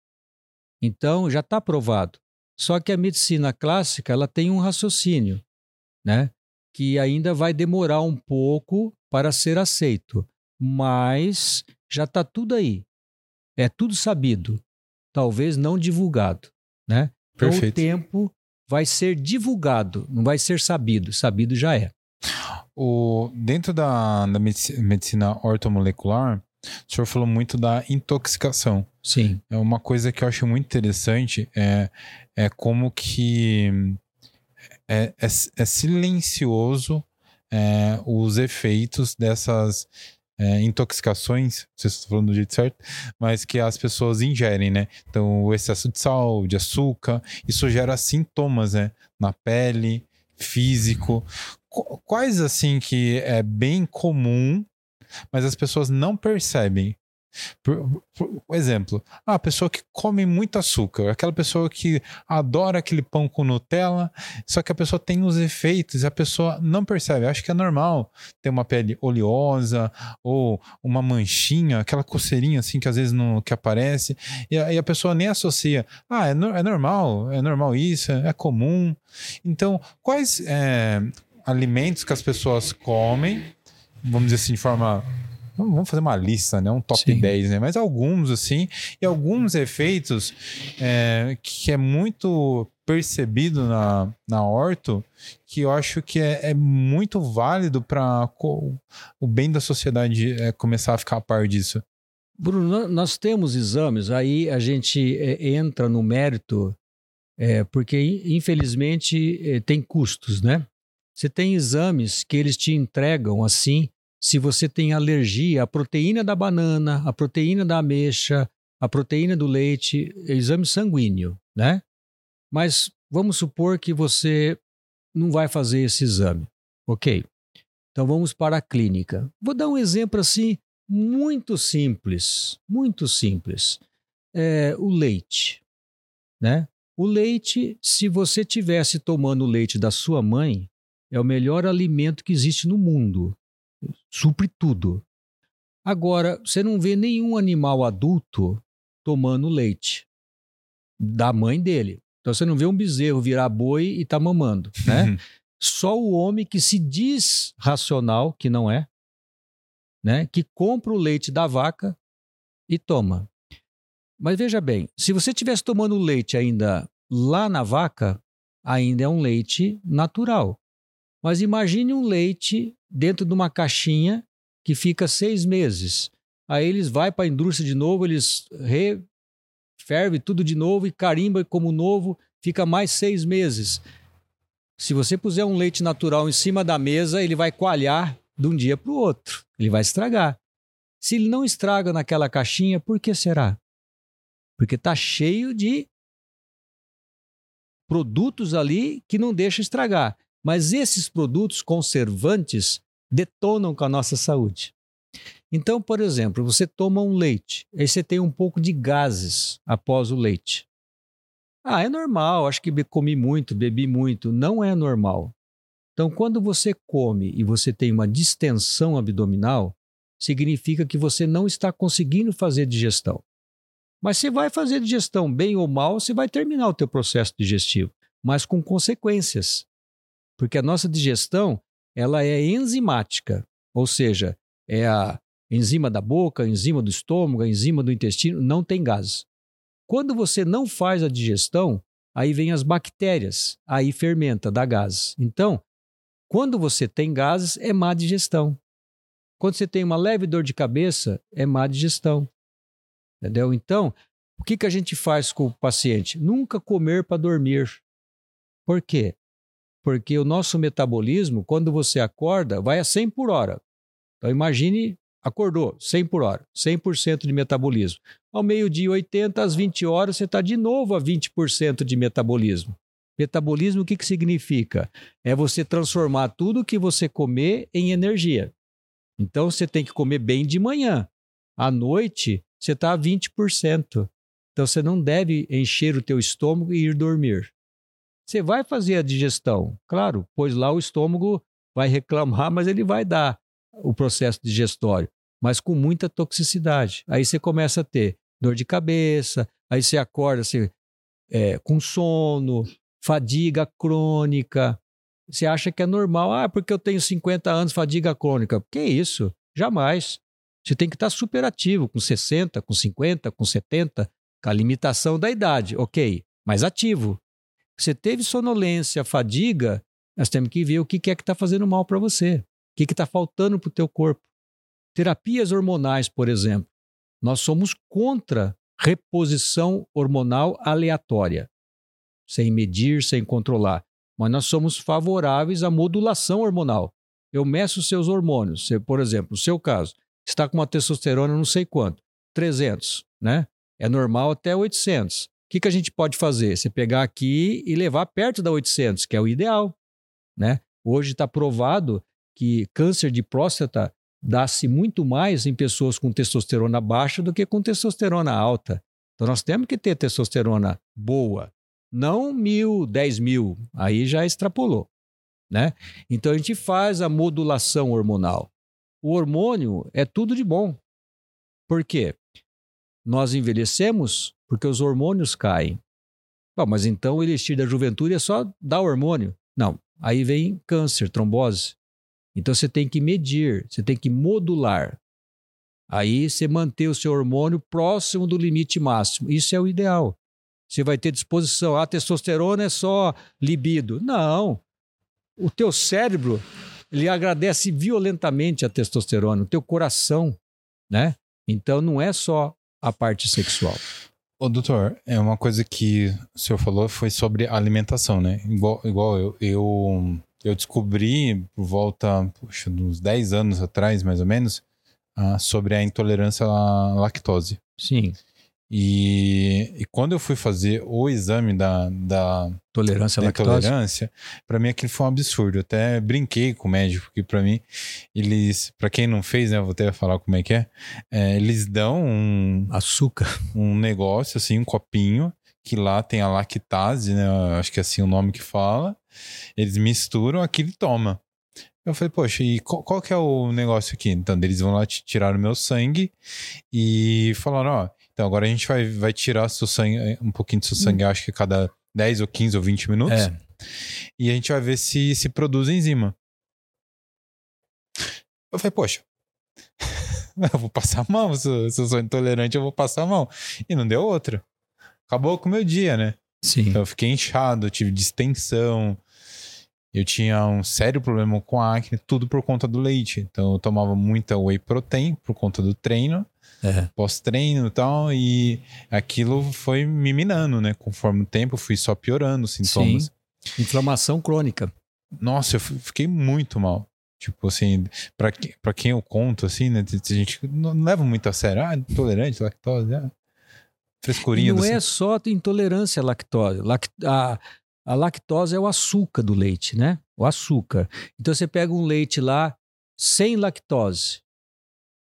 Então, já está provado. Só que a medicina clássica, ela tem um raciocínio, né? Que ainda vai demorar um pouco para ser aceito. mas já está tudo aí. É tudo sabido, talvez não divulgado, né? Então Perfeito. o tempo vai ser divulgado, não vai ser sabido. Sabido já é. O, dentro da, da medici- medicina ortomolecular, o senhor falou muito da intoxicação. Sim. É uma coisa que eu acho muito interessante é, é como que é, é, é silencioso é, os efeitos dessas é, intoxicações, não sei se estou falando do jeito certo, mas que as pessoas ingerem, né? Então, o excesso de sal, de açúcar, isso gera sintomas, né? Na pele, físico. Qu- Quais, assim, que é bem comum, mas as pessoas não percebem? Por, por- exemplo, ah, a pessoa que come muito açúcar, aquela pessoa que adora aquele pão com Nutella, só que a pessoa tem os efeitos e a pessoa não percebe. Acho que é normal ter uma pele oleosa ou uma manchinha, aquela coceirinha assim que às vezes não que aparece, e a, e a pessoa nem associa. Ah, é, no- é normal, é normal isso, é comum. Então, quais é, alimentos que as pessoas comem, vamos dizer assim, de forma. Vamos vamos fazer uma lista, né? Um top Sim. 10, né? Mas alguns, assim, e alguns efeitos é, que é muito percebido na, na orto, que eu acho que é, é muito válido para o bem da sociedade é, começar a ficar a par disso. Bruno, nó- nós temos exames, aí a gente é, entra no mérito, é, porque in- infelizmente é, tem custos, né? Você tem exames que eles te entregam assim, se você tem alergia à proteína da banana, à proteína da ameixa, à proteína do leite, exame sanguíneo, né? Mas vamos supor que você não vai fazer esse exame, ok? Então vamos para a clínica. Vou dar um exemplo assim muito simples, muito simples. É, o leite, né? O leite, se você tivesse tomando o leite da sua mãe, é o melhor alimento que existe no mundo. Supre tudo. Agora, você não vê nenhum animal adulto tomando leite da mãe dele. Então você não vê um bezerro virar boi e tá mamando, né? [LAUGHS] Só o homem que se diz racional, que não é, né, que compra o leite da vaca e toma. Mas veja bem, se você estivesse tomando leite ainda lá na vaca, ainda é um leite natural. Mas imagine um leite dentro de uma caixinha que fica seis meses. Aí eles vai para a indústria de novo, eles referve tudo de novo e carimba como novo, fica mais seis meses. Se você puser um leite natural em cima da mesa, ele vai coalhar de um dia para o outro. Ele vai estragar. Se ele não estraga naquela caixinha, por que será? Porque está cheio de produtos ali que não deixam estragar. Mas esses produtos conservantes detonam com a nossa saúde. Então, por exemplo, você toma um leite, aí você tem um pouco de gases após o leite. Ah, é normal, acho que comi muito, bebi muito. Não é normal. Então, quando você come e você tem uma distensão abdominal, significa que você não está conseguindo fazer digestão. Mas você vai fazer digestão bem ou mal, você vai terminar o teu processo digestivo, mas com consequências. Porque a nossa digestão, ela é enzimática, ou seja, é a enzima da boca, a enzima do estômago, a enzima do intestino, não tem gás. Quando você não faz a digestão, aí vem as bactérias, aí fermenta, dá gás. Então, quando você tem gases, é má digestão. Quando você tem uma leve dor de cabeça, é má digestão. Entendeu? Então, o que, que a gente faz com o paciente? Nunca comer para dormir. Por quê? Porque o nosso metabolismo, quando você acorda, vai a 100 por hora. Então, imagine, acordou, 100 por hora, 100% de metabolismo. Ao meio-dia, 80, às 20 horas, você está de novo a 20% de metabolismo. Metabolismo, o que, que significa? É você transformar tudo que você comer em energia. Então, você tem que comer bem de manhã. À noite, você está a 20%. Então, você não deve encher o teu estômago e ir dormir. Você vai fazer a digestão, claro, pois lá o estômago vai reclamar, mas ele vai dar o processo digestório, mas com muita toxicidade. Aí você começa a ter dor de cabeça, aí você acorda você, é, com sono, fadiga crônica. Você acha que é normal, ah, porque eu tenho 50 anos, fadiga crônica. Que isso? Jamais. Você tem que estar super ativo, com 60, com 50, com 70, com a limitação da idade, ok, mas ativo. Você teve sonolência, fadiga, nós temos que ver o que é que está fazendo mal para você, o que está faltando para o teu corpo. Terapias hormonais, por exemplo. Nós somos contra reposição hormonal aleatória, sem medir, sem controlar. Mas nós somos favoráveis à modulação hormonal. Eu meço seus hormônios. Você, por exemplo, no seu caso, está com uma testosterona não sei quanto, 300, né? É normal até 800. O que, que a gente pode fazer? Você pegar aqui e levar perto da 800, que é o ideal, né? Hoje está provado que câncer de próstata dá-se muito mais em pessoas com testosterona baixa do que com testosterona alta. Então nós temos que ter testosterona boa, não mil, dez mil, aí já extrapolou. Né? Então a gente faz a modulação hormonal. O hormônio é tudo de bom. Por quê? Nós envelhecemos porque os hormônios caem. Bom, mas então o elixir da juventude é só dar hormônio. Não, aí vem câncer, trombose. Então você tem que medir, você tem que modular. Aí você manter o seu hormônio próximo do limite máximo. Isso é o ideal. Você vai ter disposição. A testosterona é só libido. Não. O teu cérebro, ele agradece violentamente a testosterona, o teu coração, né? Então não é só a parte sexual. Ô, doutor, é uma coisa que o senhor falou foi sobre alimentação, né? Igual, igual eu, eu eu descobri por volta, puxa, uns 10 anos atrás, mais ou menos, uh, sobre a intolerância à lactose. Sim. E, e, quando eu fui fazer o exame da, da tolerância à lactose, para mim aquilo foi um absurdo. Eu até brinquei com o médico, porque para mim, eles, para quem não fez, né, eu vou até falar como é que é, é, eles dão um açúcar, um negócio assim, um copinho, que lá tem a lactase, né? Acho que é assim o nome que fala. Eles misturam aquilo e toma. Eu falei, poxa, e qual, qual, que é o negócio aqui? Então, eles vão lá tirar o meu sangue e falaram, ó, então agora a gente vai, vai tirar seu sangue, um pouquinho do seu sangue, hum. acho que cada 10 ou 15 ou 20 minutos. É. E a gente vai ver se se produz enzima. Eu falei, poxa, [LAUGHS] eu vou passar se eu, se eu sou intolerante, eu vou passar mal. E não deu outra acabou com o meu dia, né? Sim. Então eu fiquei inchado, tive distensão. Eu tinha um sério problema com acne, tudo por conta do leite. Então eu tomava muita whey protein por conta do treino, é. pós-treino e tal, e aquilo foi me minando, né? Conforme o tempo, fui só piorando os sintomas. Sim. Inflamação crônica. Nossa, eu fiquei muito mal. Tipo assim, pra, pra quem eu conto, assim, né? A gente não leva muito a sério. Ah, intolerante, lactose. Ah frescurinha. E não é só intolerância à lactose. A, a lactose é o açúcar do leite, né? O açúcar. Então você pega um leite lá sem lactose.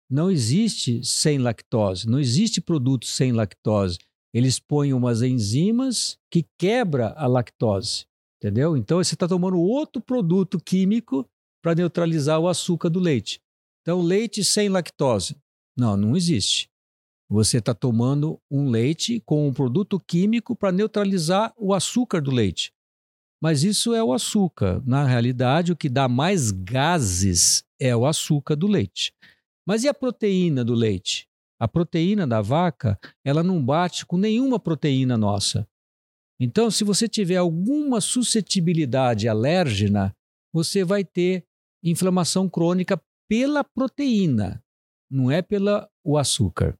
Não existe sem lactose, não existe produto sem lactose. Eles põem umas enzimas que quebra a lactose, entendeu? Então você está tomando outro produto químico para neutralizar o açúcar do leite. Então leite sem lactose, não, não existe. Você está tomando um leite com um produto químico para neutralizar o açúcar do leite. Mas isso é o açúcar. Na realidade, o que dá mais gases é o açúcar do leite. Mas e a proteína do leite? A proteína da vaca, ela não bate com nenhuma proteína nossa. Então, se você tiver alguma suscetibilidade alérgena, você vai ter inflamação crônica pela proteína, não é pelo açúcar.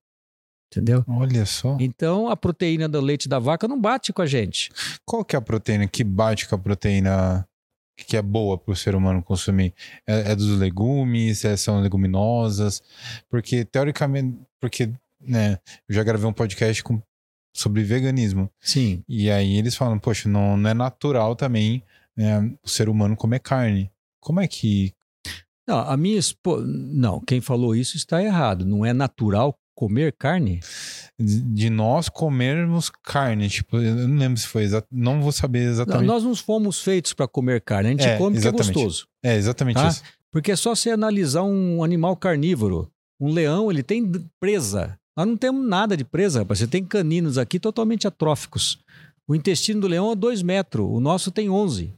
Entendeu? Olha só. Então a proteína do leite da vaca não bate com a gente. Qual que é a proteína que bate com a proteína que é boa para o ser humano consumir? É, é dos legumes? É, são leguminosas? Porque teoricamente, porque né, eu já gravei um podcast com, sobre veganismo. Sim. E aí eles falam, poxa, não, não é natural também né, o ser humano comer carne. Como é que não, a minha esposa. Não, quem falou isso está errado. Não é natural comer carne? De nós comermos carne, tipo, eu não lembro se foi exato, não vou saber exatamente. Não, nós não fomos feitos para comer carne, a gente é, come exatamente. é gostoso. É, exatamente tá? isso. Porque é só você analisar um animal carnívoro. Um leão, ele tem presa. Nós não temos nada de presa, rapaz. Você tem caninos aqui totalmente atróficos. O intestino do leão é 2 metros, o nosso tem 11.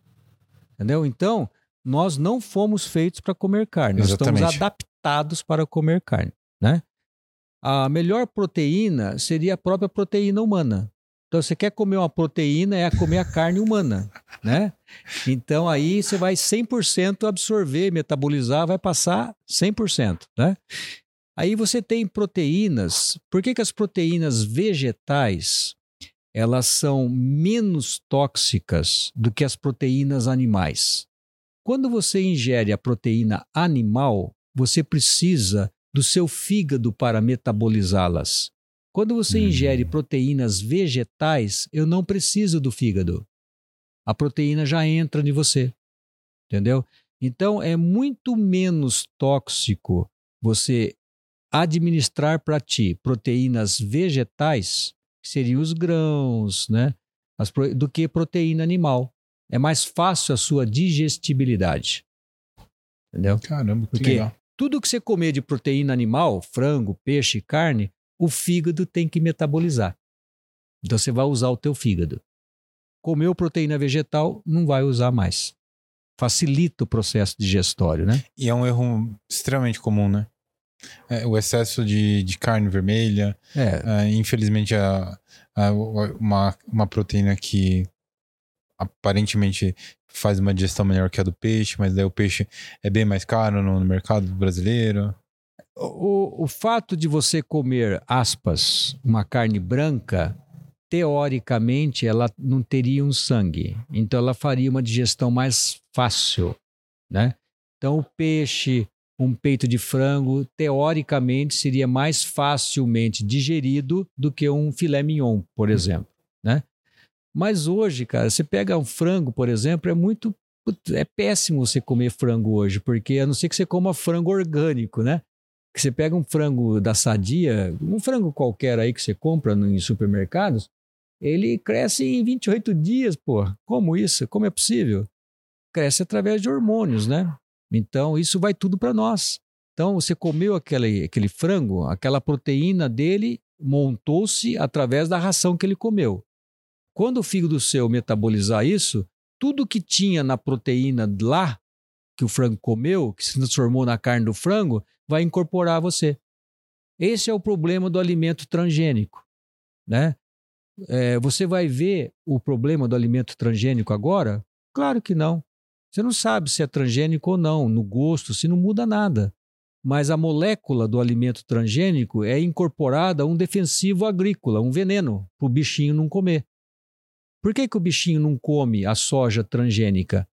Entendeu? Então, nós não fomos feitos para comer carne. Nós estamos adaptados para comer carne. né? A melhor proteína seria a própria proteína humana. Então, você quer comer uma proteína, é comer a carne humana, [LAUGHS] né? Então, aí você vai 100% absorver, metabolizar, vai passar 100%, né? Aí você tem proteínas. Por que, que as proteínas vegetais elas são menos tóxicas do que as proteínas animais? Quando você ingere a proteína animal, você precisa do seu fígado para metabolizá-las. Quando você hum. ingere proteínas vegetais, eu não preciso do fígado. A proteína já entra em você. Entendeu? Então é muito menos tóxico você administrar para ti proteínas vegetais, que seriam os grãos, né? Do que proteína animal. É mais fácil a sua digestibilidade. Entendeu? Caramba, que Porque legal. Tudo que você comer de proteína animal, frango, peixe, carne, o fígado tem que metabolizar. Então você vai usar o teu fígado. Comeu proteína vegetal, não vai usar mais. Facilita o processo digestório, né? E é um erro extremamente comum, né? É, o excesso de, de carne vermelha. É. É, infelizmente, a, a, uma, uma proteína que aparentemente faz uma digestão melhor que a do peixe, mas daí o peixe é bem mais caro no, no mercado brasileiro. O, o fato de você comer, aspas, uma carne branca, teoricamente ela não teria um sangue. Então ela faria uma digestão mais fácil, né? Então o peixe, um peito de frango, teoricamente seria mais facilmente digerido do que um filé mignon, por exemplo, né? Mas hoje, cara, você pega um frango, por exemplo, é muito é péssimo você comer frango hoje, porque a não ser que você coma frango orgânico, né? Que você pega um frango da sadia, um frango qualquer aí que você compra em supermercados, ele cresce em 28 dias, pô. Como isso? Como é possível? Cresce através de hormônios, né? Então, isso vai tudo para nós. Então, você comeu aquele, aquele frango, aquela proteína dele montou-se através da ração que ele comeu. Quando o fígado seu metabolizar isso, tudo que tinha na proteína lá, que o frango comeu, que se transformou na carne do frango, vai incorporar você. Esse é o problema do alimento transgênico. Né? É, você vai ver o problema do alimento transgênico agora? Claro que não. Você não sabe se é transgênico ou não, no gosto, se não muda nada. Mas a molécula do alimento transgênico é incorporada a um defensivo agrícola, um veneno, para o bichinho não comer. Por que, que o bichinho não come a soja transgênica?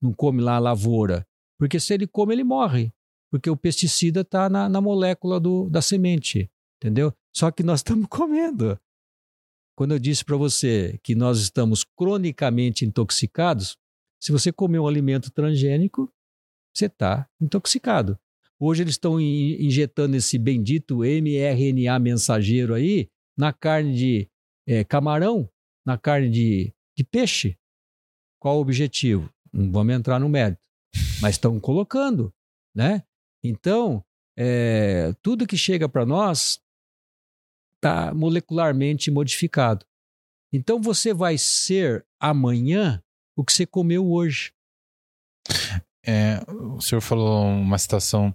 Não come lá a lavoura? Porque se ele come, ele morre. Porque o pesticida está na, na, molécula do, da semente. Entendeu? Só que nós [LAUGHS] estamos comendo. Quando eu disse para você que nós estamos cronicamente intoxicados, se você comer um alimento transgênico, você está intoxicado. Hoje eles estão injetando esse bendito mRNA mensageiro aí na carne de é, camarão, na carne de, de peixe. Qual o objetivo? Não vamos entrar no mérito, mas estão colocando, né? Então, é, tudo que chega para nós está molecularmente modificado. Então você vai ser amanhã o que você comeu hoje. É, o senhor falou uma citação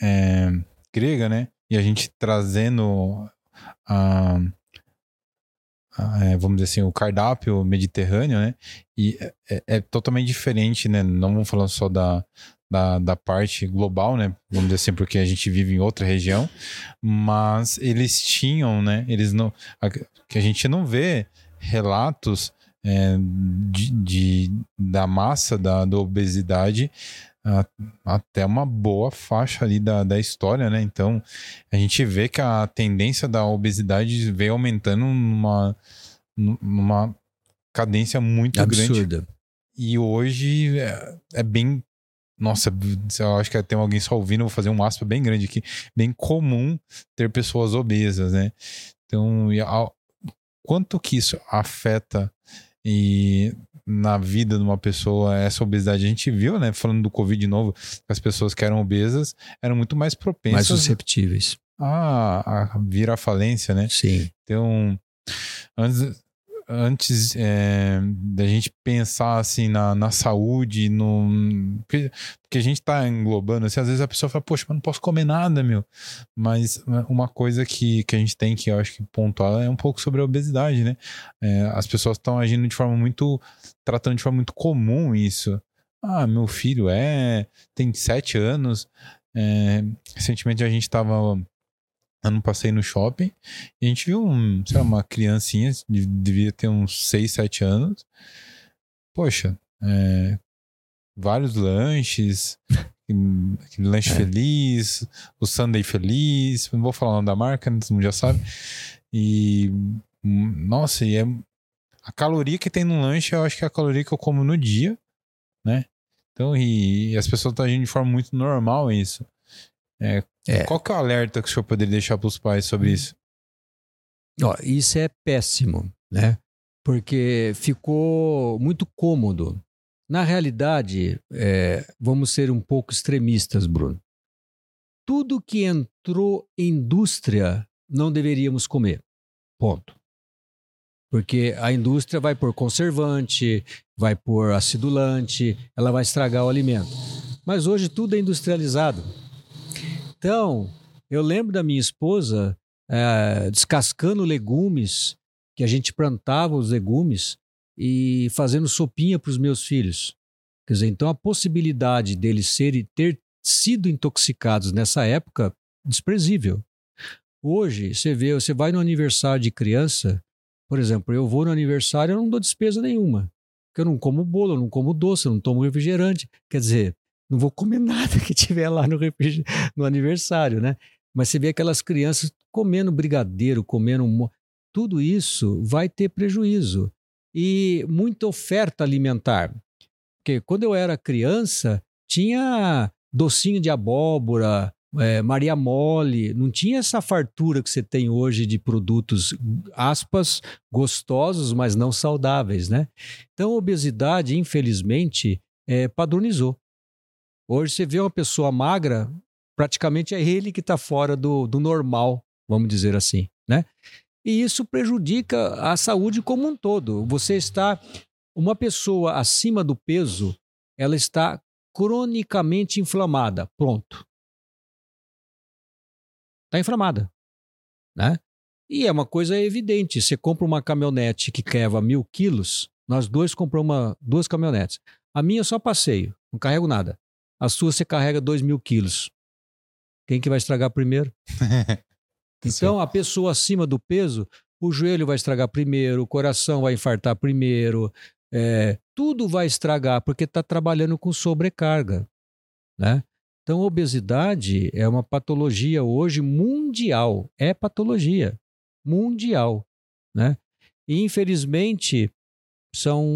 é, grega, né? E a gente trazendo a, é, vamos dizer assim, o cardápio mediterrâneo, né? E é, é, é totalmente diferente, né? Não vamos falar só da, da, da parte global, né? Vamos dizer assim, porque a gente vive em outra região, mas eles tinham, né? Eles não. A, que a gente não vê relatos é, de, de, da massa da, da obesidade até uma boa faixa ali da, da história, né? Então a gente vê que a tendência da obesidade veio aumentando numa, numa cadência muito Absurda. grande. E hoje é, é bem nossa, eu acho que tem alguém só ouvindo, vou fazer um aspa bem grande aqui. Bem comum ter pessoas obesas, né? Então, quanto que isso afeta e na vida de uma pessoa essa obesidade? A gente viu, né? Falando do Covid de novo, as pessoas que eram obesas eram muito mais propensas. Mais susceptíveis. A, a vir à falência, né? Sim. Então, antes, antes é, da gente pensar assim na, na saúde, no, porque, porque a gente tá englobando, assim, às vezes a pessoa fala, poxa, mas não posso comer nada, meu. Mas uma coisa que, que a gente tem que eu acho que pontuar é um pouco sobre a obesidade, né? É, as pessoas estão agindo de forma muito, tratando de forma muito comum isso. Ah, meu filho é, tem sete anos. É, recentemente a gente estava ano passei no shopping e a gente viu um, lá, uma criancinha, devia ter uns 6, 7 anos. Poxa, é, vários lanches, aquele lanche é. feliz, o Sunday feliz, não vou falar o nome da marca, todo mundo já sabe. E nossa, e é a caloria que tem no lanche, eu acho que é a caloria que eu como no dia, né? Então, e, e as pessoas estão agindo de forma muito normal isso. É, é. Qual que é o alerta que o senhor poderia deixar para os pais sobre isso? Ó, isso é péssimo, né? Porque ficou muito cômodo. Na realidade, é, vamos ser um pouco extremistas, Bruno. Tudo que entrou em indústria não deveríamos comer. Ponto. Porque a indústria vai por conservante, vai por acidulante, ela vai estragar o alimento. Mas hoje tudo é industrializado. Então, eu lembro da minha esposa é, descascando legumes, que a gente plantava os legumes e fazendo sopinha para os meus filhos. Quer dizer, então a possibilidade deles serem ter sido intoxicados nessa época desprezível. Hoje, você vê, você vai no aniversário de criança, por exemplo, eu vou no aniversário, eu não dou despesa nenhuma. Porque eu não como bolo, eu não como doce, eu não tomo refrigerante. Quer dizer, não vou comer [LAUGHS] nada que tiver lá no, no aniversário, né? Mas você vê aquelas crianças comendo brigadeiro, comendo. Tudo isso vai ter prejuízo. E muita oferta alimentar. Porque quando eu era criança, tinha docinho de abóbora, é, Maria Mole, não tinha essa fartura que você tem hoje de produtos, aspas, gostosos, mas não saudáveis, né? Então, a obesidade, infelizmente, é, padronizou. Hoje você vê uma pessoa magra, praticamente é ele que está fora do, do normal, vamos dizer assim, né? E isso prejudica a saúde como um todo. Você está. Uma pessoa acima do peso, ela está cronicamente inflamada. Pronto. Está inflamada. Né? E é uma coisa evidente. Você compra uma caminhonete que leva mil quilos, nós dois compramos uma, duas caminhonetes. A minha só passeio, não carrego nada. A sua você carrega 2 mil quilos. Quem que vai estragar primeiro? [LAUGHS] então, a pessoa acima do peso, o joelho vai estragar primeiro, o coração vai infartar primeiro, é, tudo vai estragar porque está trabalhando com sobrecarga. Né? Então, obesidade é uma patologia hoje mundial. É patologia mundial. Né? E, infelizmente, são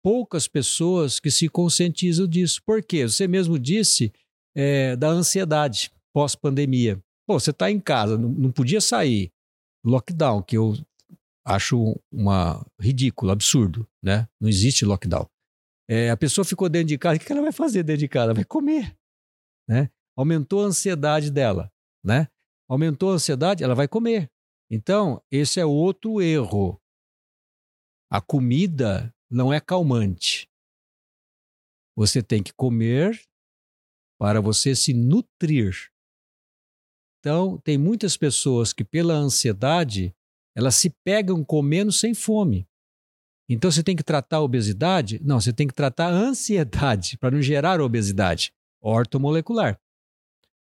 poucas pessoas que se conscientizam disso. Por quê? Você mesmo disse é, da ansiedade pós-pandemia. Pô, você está em casa, não, podia sair. Lockdown, que eu acho uma ridículo, absurdo, né? Não existe lockdown. É, a pessoa ficou dentro de casa, o que ela vai fazer dentro de casa? Vai comer, né? Aumentou a ansiedade dela, né? Aumentou a ansiedade, ela vai comer. Então, esse é outro erro. A comida não é calmante. Você tem que comer para você se nutrir. Então, tem muitas pessoas que, pela ansiedade, elas se pegam comendo sem fome. Então, você tem que tratar a obesidade? Não, você tem que tratar a ansiedade [LAUGHS] para não gerar obesidade ortomolecular.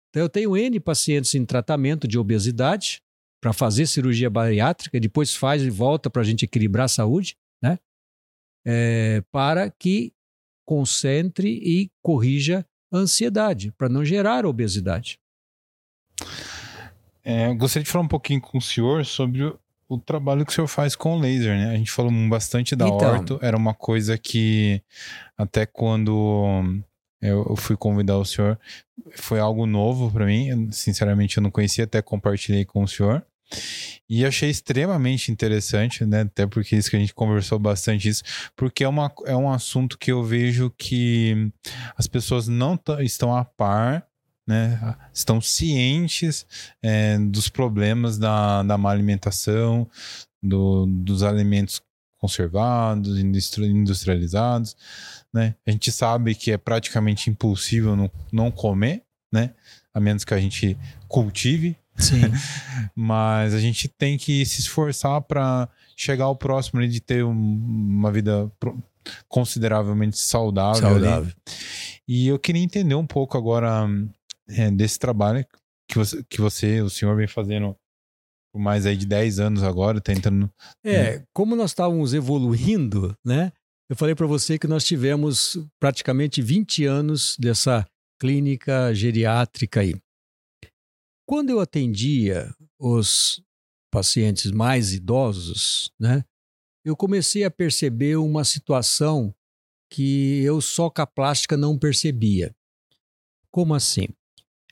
Então, eu tenho N pacientes em tratamento de obesidade para fazer cirurgia bariátrica, depois faz e volta para a gente equilibrar a saúde é, para que concentre e corrija a ansiedade, para não gerar obesidade. É, gostaria de falar um pouquinho com o senhor sobre o, o, trabalho que o senhor faz com o laser, né? A gente falou bastante da então, orto, era uma coisa que até quando eu, fui convidar o senhor, foi algo novo para mim, sinceramente eu não conhecia, até compartilhei com o senhor. E achei extremamente interessante, né? Até porque isso que a gente conversou bastante isso, porque é, uma, é um assunto que eu vejo que as pessoas não estão a par, né? Estão cientes é, dos problemas da, da má alimentação, do, dos alimentos conservados, industrializados, né? A gente sabe que é praticamente impossível não, não comer, né? A menos que a gente cultive. Sim. [LAUGHS] Mas a gente tem que se esforçar para chegar ao próximo ali, de ter um, uma vida consideravelmente saudável. Saudável. E eu queria entender um pouco agora é, desse trabalho que você, que você, o senhor, vem fazendo por mais aí de 10 anos agora, tentando. É, como nós estávamos evoluindo, né? Eu falei para você que nós tivemos praticamente 20 anos dessa clínica geriátrica aí. Quando eu atendia os pacientes mais idosos, né, eu comecei a perceber uma situação que eu só com a plástica não percebia. Como assim?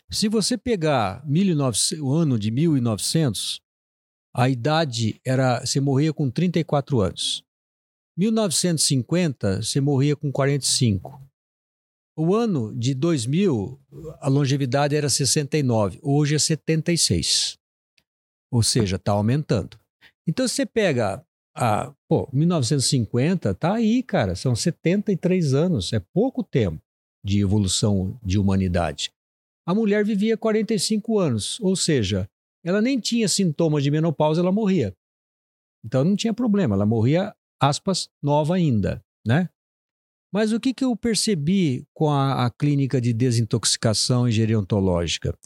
Se você pegar 1900, o ano de 1900, a idade era você morria com 34 anos. 1950, você morria com 45. O ano de 2000, a longevidade era 69, hoje é 76. Ou seja, está aumentando. Então, você pega a, pô, 1950, tá aí, cara, são 73 anos, é pouco tempo de evolução de humanidade. A mulher vivia 45 anos, ou seja, ela nem tinha sintomas de menopausa, ela morria. Então não tinha problema, ela morria, aspas, nova ainda, né? Mas o que, que eu percebi com a, a clínica de desintoxicação e gerontológica?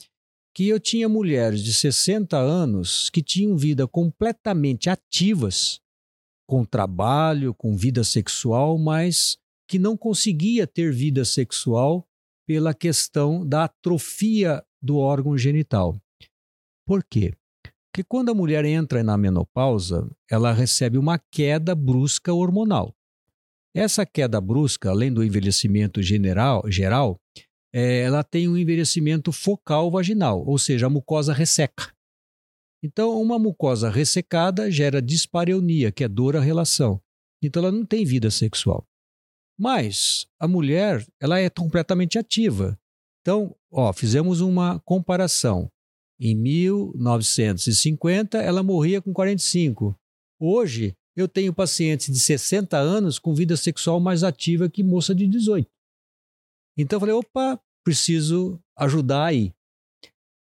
Que eu tinha mulheres de 60 anos que tinham vida completamente ativas, com trabalho, com vida sexual, mas que não conseguia ter vida sexual pela questão da atrofia do órgão genital. Por quê? Porque quando a mulher entra na menopausa, ela recebe uma queda brusca hormonal. Essa queda brusca, além do envelhecimento general, geral, é, ela tem um envelhecimento focal vaginal, ou seja, a mucosa resseca. Então, uma mucosa ressecada gera dispareunia, que é dor à relação. Então, ela não tem vida sexual. Mas a mulher, ela é completamente ativa. Então, ó, fizemos uma comparação. Em 1950, ela morria com 45. Hoje, eu tenho pacientes de 60 anos com vida sexual mais ativa que moça de 18. Então eu falei, opa, preciso ajudar aí.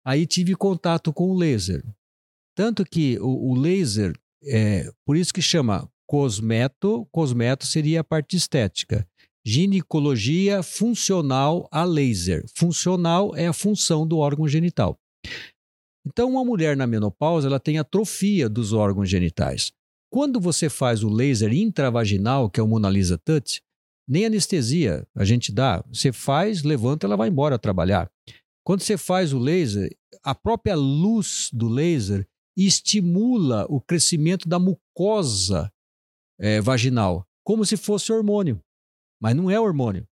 Aí tive contato com o laser. Tanto que o, o laser, é, por isso que chama cosmeto, cosmeto seria a parte estética. Ginecologia funcional a laser. Funcional é a função do órgão genital. Então, uma mulher na menopausa ela tem atrofia dos órgãos genitais. Quando você faz o laser intravaginal, que é o Mona Lisa Touch, nem anestesia a gente dá. Você faz, levanta, ela vai embora trabalhar. Quando você faz o laser, a própria luz do laser estimula o crescimento da mucosa é, vaginal, como se fosse hormônio. Mas não é hormônio.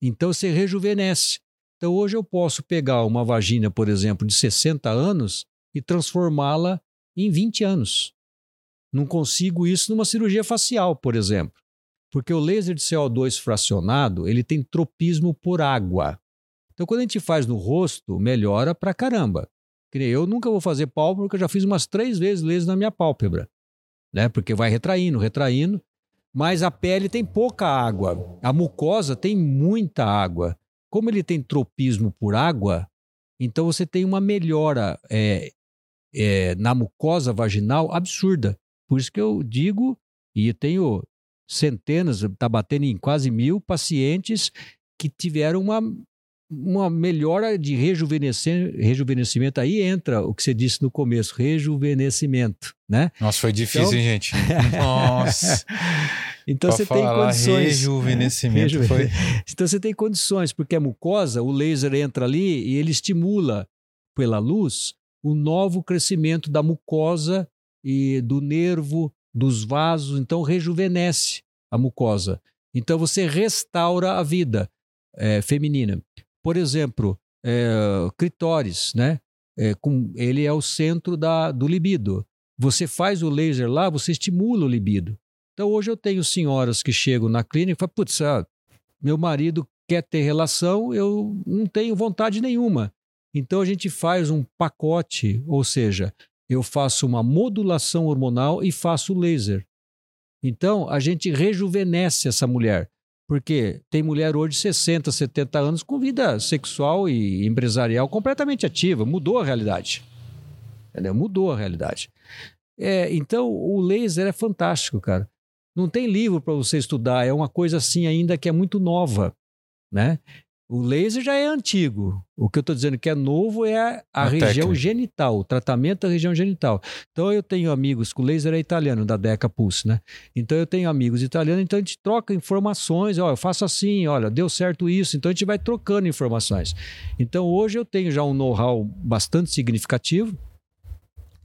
Então você rejuvenesce. Então hoje eu posso pegar uma vagina, por exemplo, de 60 anos e transformá-la em 20 anos. Não consigo isso numa cirurgia facial, por exemplo. Porque o laser de CO2 fracionado, ele tem tropismo por água. Então, quando a gente faz no rosto, melhora pra caramba. Eu nunca vou fazer pálpebra, porque eu já fiz umas três vezes laser na minha pálpebra. Né? Porque vai retraindo, retraindo. Mas a pele tem pouca água. A mucosa tem muita água. Como ele tem tropismo por água, então você tem uma melhora é, é, na mucosa vaginal absurda. Por isso que eu digo, e tenho centenas, está batendo em quase mil pacientes que tiveram uma, uma melhora de rejuvenescimento. Aí entra o que você disse no começo, rejuvenescimento, né? Nossa, foi difícil, então... hein, gente? [LAUGHS] Nossa! Então pra você tem condições. Rejuvenescimento é, foi. Então você tem condições, porque a mucosa, o laser entra ali e ele estimula pela luz o novo crescimento da mucosa e do nervo, dos vasos, então rejuvenesce a mucosa. Então você restaura a vida é, feminina. Por exemplo, é, clitóris, né? É, com, ele é o centro da, do libido. Você faz o laser lá, você estimula o libido. Então hoje eu tenho senhoras que chegam na clínica e falam, putz, ah, meu marido quer ter relação, eu não tenho vontade nenhuma. Então a gente faz um pacote, ou seja, eu faço uma modulação hormonal e faço laser. Então, a gente rejuvenesce essa mulher. Porque tem mulher hoje de 60, 70 anos com vida sexual e empresarial completamente ativa. Mudou a realidade. Entendeu? Mudou a realidade. É, então, o laser é fantástico, cara. Não tem livro para você estudar, é uma coisa assim ainda que é muito nova, né? O laser já é antigo. O que eu estou dizendo que é novo é a, a, região técnica. genital, o tratamento da região genital. Então eu tenho amigos, o laser é italiano, da Deca Pulse, né? Então eu tenho amigos italianos, então a gente troca informações, ó, eu faço assim, olha, deu certo isso, então a gente vai trocando informações. Então hoje eu tenho já um know-how bastante significativo,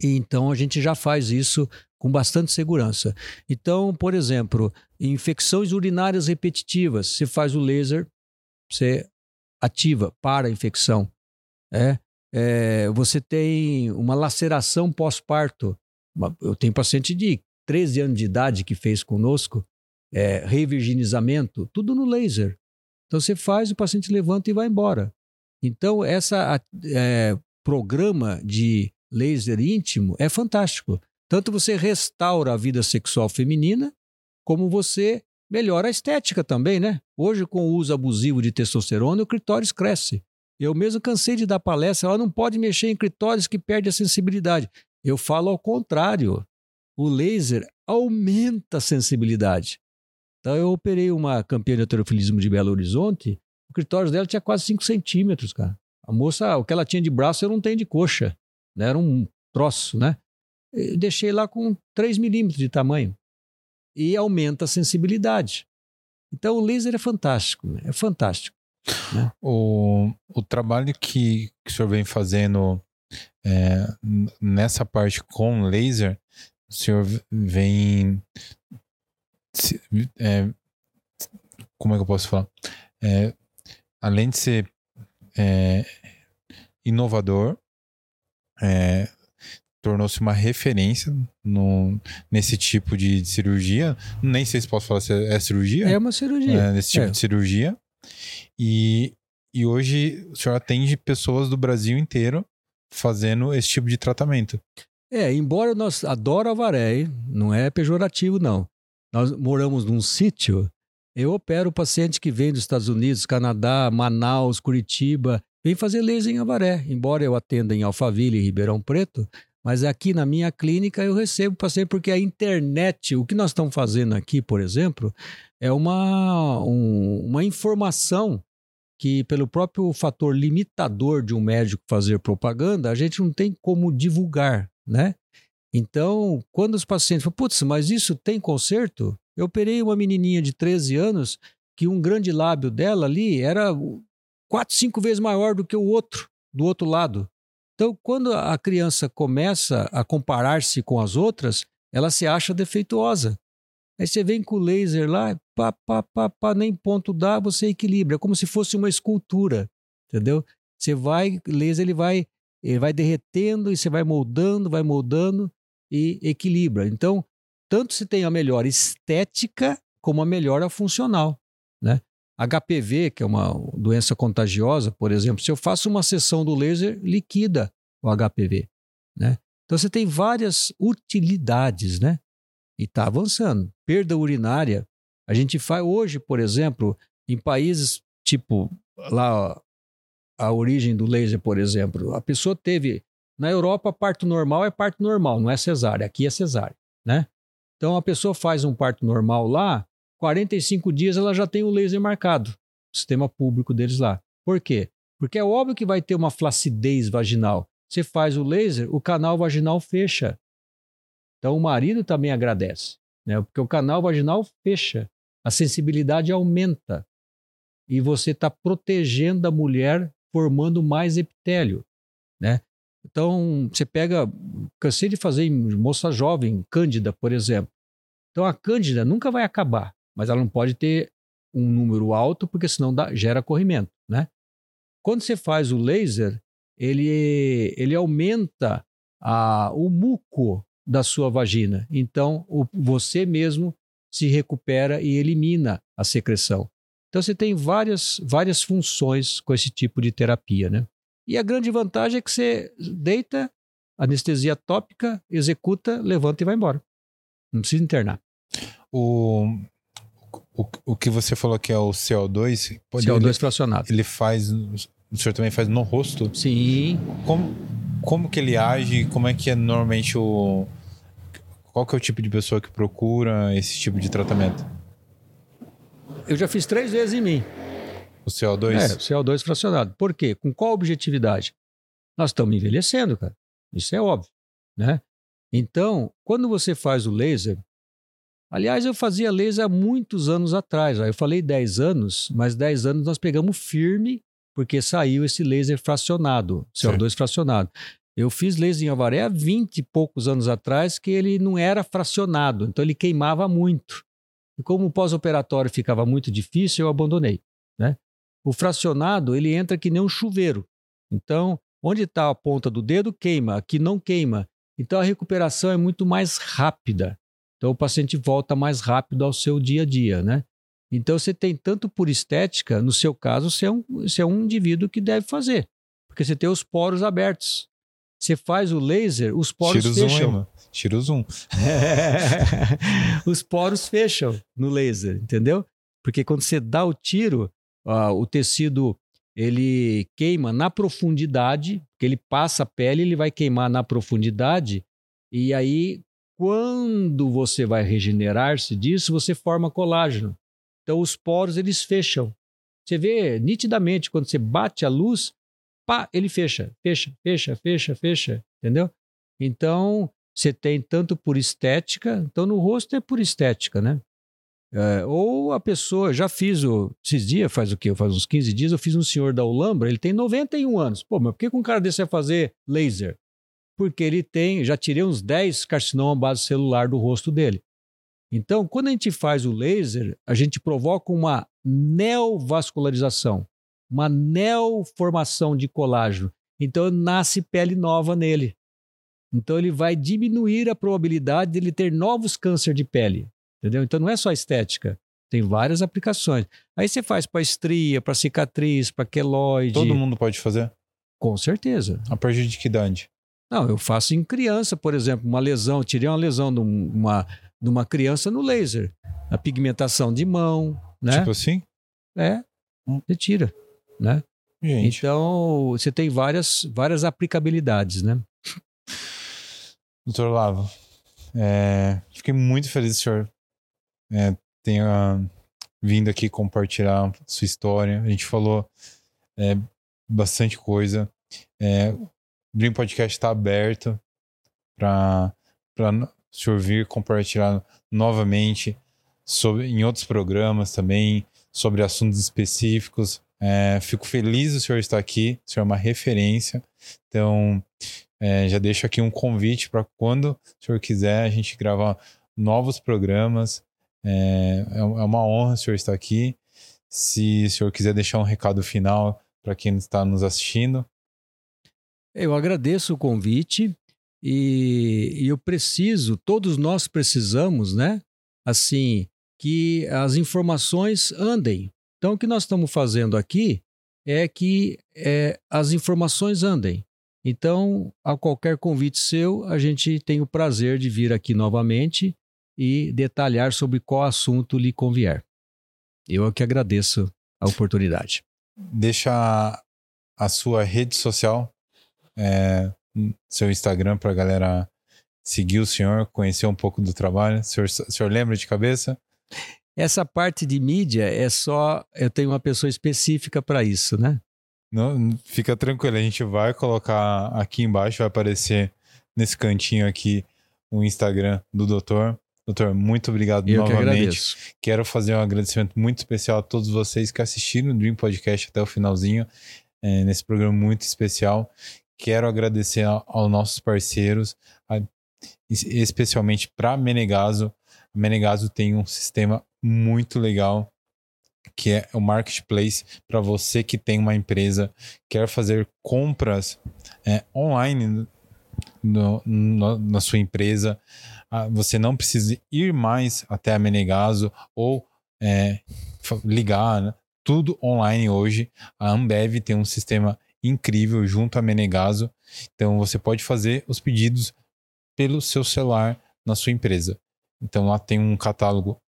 e então a gente já faz isso com bastante segurança. Então, por exemplo, infecções urinárias repetitivas, você faz o laser, você ativa para a infecção. É, é, você tem uma laceração pós-parto. Eu tenho paciente de 13 anos de idade que fez conosco, é, revirginizamento, tudo no laser. Então você faz, o paciente levanta e vai embora. Então, essa é, programa de laser íntimo é fantástico. Tanto você restaura a vida sexual feminina, como você melhora a estética também, né? Hoje, com o uso abusivo de testosterona, o clitóris cresce. Eu mesmo cansei de dar palestra, ela não pode mexer em clitóris que perde a sensibilidade. Eu falo ao contrário. O laser aumenta a sensibilidade. Então, eu operei uma campeã de heterofilismo de Belo Horizonte, o clitóris dela tinha quase 5 centímetros, cara. A moça, o que ela tinha de braço, eu não tenho de coxa. Né? Era um troço, né? Eu deixei lá com 3 milímetros de tamanho e aumenta a sensibilidade. Então o laser é fantástico, né? é fantástico. Né? O, o trabalho que, que o senhor vem fazendo é, nessa parte com laser, o senhor vem. É, como é que eu posso falar? É, além de ser é, inovador, é, tornou-se uma referência no, nesse tipo de cirurgia. Nem sei se posso falar se é, cirurgia. É uma cirurgia. É, nesse tipo é. de cirurgia. E, e hoje o senhor atende pessoas do Brasil inteiro fazendo esse tipo de tratamento. É, embora nós adoro Avaré, não é pejorativo não. Nós moramos num sítio, eu opero paciente que vem dos Estados Unidos, Canadá, Manaus, Curitiba, vem fazer laser em Avaré. Embora eu atenda em Alphaville e Ribeirão Preto, mas aqui na minha clínica eu recebo paciente porque a internet, o que nós estamos fazendo aqui, por exemplo, é uma, um, uma informação que, pelo próprio fator limitador de um médico fazer propaganda, a gente não tem como divulgar, né? Então, quando os pacientes falam, putz, mas isso tem conserto? Eu operei uma menininha de 13 anos que um grande lábio dela ali era quatro, cinco vezes maior do que o outro, do outro lado. Então, quando a criança começa a comparar-se com as outras, ela se acha defeituosa. Aí você vem com o laser lá, pá, pá, pá, pá, nem ponto dá, você equilibra. É como se fosse uma escultura, entendeu? Você vai, laser ele vai, ele vai derretendo e você vai moldando, vai moldando e equilibra. Então, tanto se tem a melhor estética como a melhora funcional? HPV, que é uma doença contagiosa, por exemplo, se eu faço uma sessão do laser, liquida o HPV, né? Então você tem várias utilidades, né? E está avançando. Perda urinária, a gente faz hoje, por exemplo, em países tipo lá a origem do laser, por exemplo, a pessoa teve na Europa parto normal é parto normal, não é cesárea. Aqui é cesárea, né? Então a pessoa faz um parto normal lá, 45 dias ela já tem o laser marcado, o sistema público deles lá. Por quê? Porque é óbvio que vai ter uma flacidez vaginal. Você faz o laser, o canal vaginal fecha. Então o marido também agradece, né? Porque o canal vaginal fecha, a sensibilidade aumenta e você está protegendo a mulher, formando mais epitélio, né? Então você pega, cansei de fazer em moça jovem, cândida, por exemplo. Então a cândida nunca vai acabar mas ela não pode ter um número alto, porque senão dá, gera corrimento, né? Quando você faz o laser, ele, ele aumenta a, o muco da sua vagina. Então, o, você mesmo se recupera e elimina a secreção. Então, você tem várias, várias funções com esse tipo de terapia, né? E a grande vantagem é que você deita, anestesia tópica, executa, levanta e vai embora. Não precisa internar. O, o, o que você falou que é o CO2, pode, CO2 ele, fracionado. ele faz. O senhor também faz no rosto? Sim. Como, como que ele age? Como é que é normalmente o. Qual que é o tipo de pessoa que procura esse tipo de tratamento? Eu já fiz três vezes em mim. O CO2? É, o CO2 fracionado. Por quê? Com qual objetividade? Nós estamos envelhecendo, cara. Isso é óbvio, né? Então, quando você faz o laser, aliás, eu fazia laser há muitos anos atrás. Eu falei 10 anos, mas 10 anos nós pegamos firme porque saiu esse laser fracionado, CO2 fracionado. Eu fiz laser em Avaré há 20 e poucos anos atrás que ele não era fracionado, então ele queimava muito. E como o pós-operatório ficava muito difícil, eu abandonei. Né? O fracionado, ele entra que nem um chuveiro. Então, onde está a ponta do dedo, queima. Aqui não queima. Então, a recuperação é muito mais rápida. Então, o paciente volta mais rápido ao seu dia a dia, né? Então, você tem tanto por estética, no seu caso, você é um, você é um indivíduo que deve fazer. Porque você tem os poros abertos. Você faz o laser, os poros Tira o fecham. zoom, aí, Tira o zoom. [LAUGHS] os poros fecham no laser, entendeu? Porque quando você dá o tiro, uh, o tecido ele queima na profundidade, que ele passa a pele, ele vai queimar na profundidade, e aí quando você vai regenerar-se disso, você forma colágeno. Então os poros eles fecham. Você vê nitidamente quando você bate a luz, pá, ele fecha, fecha, fecha, fecha, fecha, entendeu? Então você tem tanto por estética, então no rosto é por estética, né? É, ou a pessoa, já fiz o, esses dias, faz o quê? Faz uns 15 dias, eu fiz um senhor da Ulambra, ele tem 91 anos. Pô, mas por que, um cara desse vai fazer laser? Porque ele tem, já tirei uns 10 carcinoma base celular do rosto dele. Então, quando a gente faz o laser, a gente provoca uma neovascularização, uma neoformação de colágeno. Então, nasce pele nova nele. Então, ele vai diminuir a probabilidade de ele ter novos câncer de pele. Entendeu? Então não é só estética. Tem várias aplicações. Aí você faz para estria, para cicatriz, para queloide. Todo mundo pode fazer? Com certeza. A partir de que idade? Não, eu faço em criança, por exemplo, uma lesão, tirei uma lesão de uma, de uma criança no laser. A pigmentação de mão, né? Tipo assim? É, você tira, né? Gente. Então, você tem várias, várias aplicabilidades, né? Doutor Lavo, é, fiquei muito feliz do senhor é, tenha vindo aqui compartilhar sua história. A gente falou é, bastante coisa. É, o Dream Podcast está aberto para o senhor vir compartilhar novamente sobre, em outros programas também, sobre assuntos específicos. É, fico feliz do senhor estar aqui, o senhor é uma referência. Então, é, já deixo aqui um convite para quando o senhor quiser a gente gravar novos programas. É, é, é uma honra o senhor estar aqui. Se o senhor quiser deixar um recado final para quem está nos assistindo. Eu agradeço o convite e, e eu preciso, todos nós precisamos, né? Assim, que as informações andem. Então, o que nós estamos fazendo aqui é que é, as informações andem. Então, a qualquer convite seu, a gente tem o prazer de vir aqui novamente e detalhar sobre qual assunto lhe convier. Eu é que agradeço a oportunidade. Deixa a sua rede social, é, seu Instagram para a galera seguir o senhor, conhecer um pouco do trabalho. O senhor, o senhor lembra de cabeça? Essa parte de mídia é só. Eu tenho uma pessoa específica para isso, né? Não, fica tranquilo, a gente vai colocar aqui embaixo, vai aparecer nesse cantinho aqui o Instagram do doutor. Doutor, muito obrigado Eu novamente. Que Quero fazer um agradecimento muito especial a todos vocês que assistiram o Dream Podcast até o finalzinho, é, nesse programa muito especial. Quero agradecer aos nossos parceiros, a, especialmente para Menegaso. A Menegaso tem um sistema muito legal que é o marketplace para você que tem uma empresa quer fazer compras é, online no, no, na sua empresa ah, você não precisa ir mais até a Menegaso ou é, ligar, né? tudo online hoje. A Ambev tem um sistema incrível junto à Menegaso, então você pode fazer os pedidos pelo seu celular na sua empresa. Então lá tem um catálogo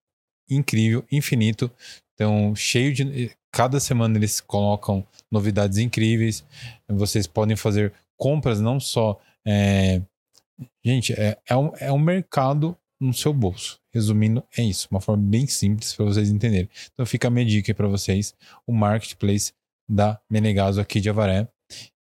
incrível, infinito. Então, cheio de. Cada semana eles colocam novidades incríveis. Vocês podem fazer compras não só. É... Gente, é, é, um, é um mercado no seu bolso. Resumindo, é isso. Uma forma bem simples para vocês entenderem. Então fica a minha dica para vocês: o marketplace da Menegaso aqui de Avaré.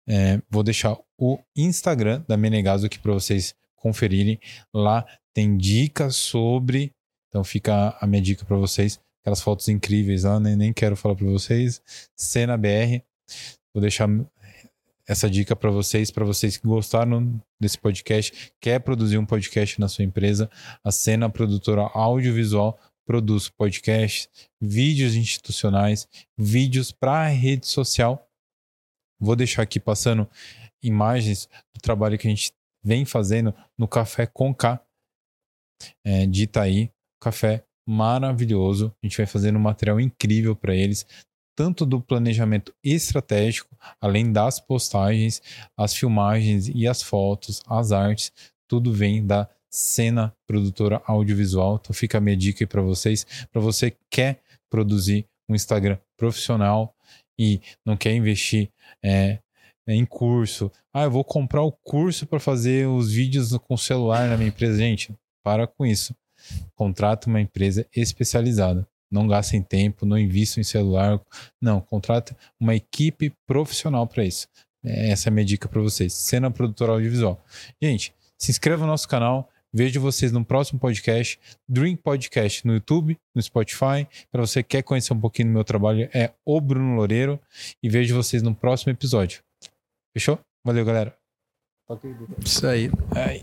É, vou deixar o Instagram da Menegaso aqui para vocês conferirem. Lá tem dicas sobre. Então fica a minha dica para vocês. Aquelas fotos incríveis lá, nem, nem quero falar para vocês. Cena BR. Vou deixar essa dica para vocês, para vocês que gostaram desse podcast, quer produzir um podcast na sua empresa, a Cena Produtora Audiovisual produz podcasts, vídeos institucionais, vídeos para rede social. Vou deixar aqui passando imagens do trabalho que a gente vem fazendo no Café com K é, de Itaí. Café maravilhoso. A gente vai fazendo um material incrível para eles tanto do planejamento estratégico, além das postagens, as filmagens e as fotos, as artes, tudo vem da cena produtora audiovisual. Então fica a minha dica aí para vocês, para você que quer produzir um Instagram profissional e não quer investir é, em curso. Ah, eu vou comprar o curso para fazer os vídeos com celular na minha empresa. Gente, para com isso. Contrata uma empresa especializada. Não gastem tempo, não invistam em celular. Não, contrate uma equipe profissional para isso. Essa é a minha dica para vocês. Cena produtora audiovisual. Gente, se inscreva no nosso canal. Vejo vocês no próximo podcast, Dream Podcast no YouTube, no Spotify. Para você que quer conhecer um pouquinho do meu trabalho, é o Bruno Loureiro. E vejo vocês no próximo episódio. Fechou? Valeu, galera. Isso aí. aí.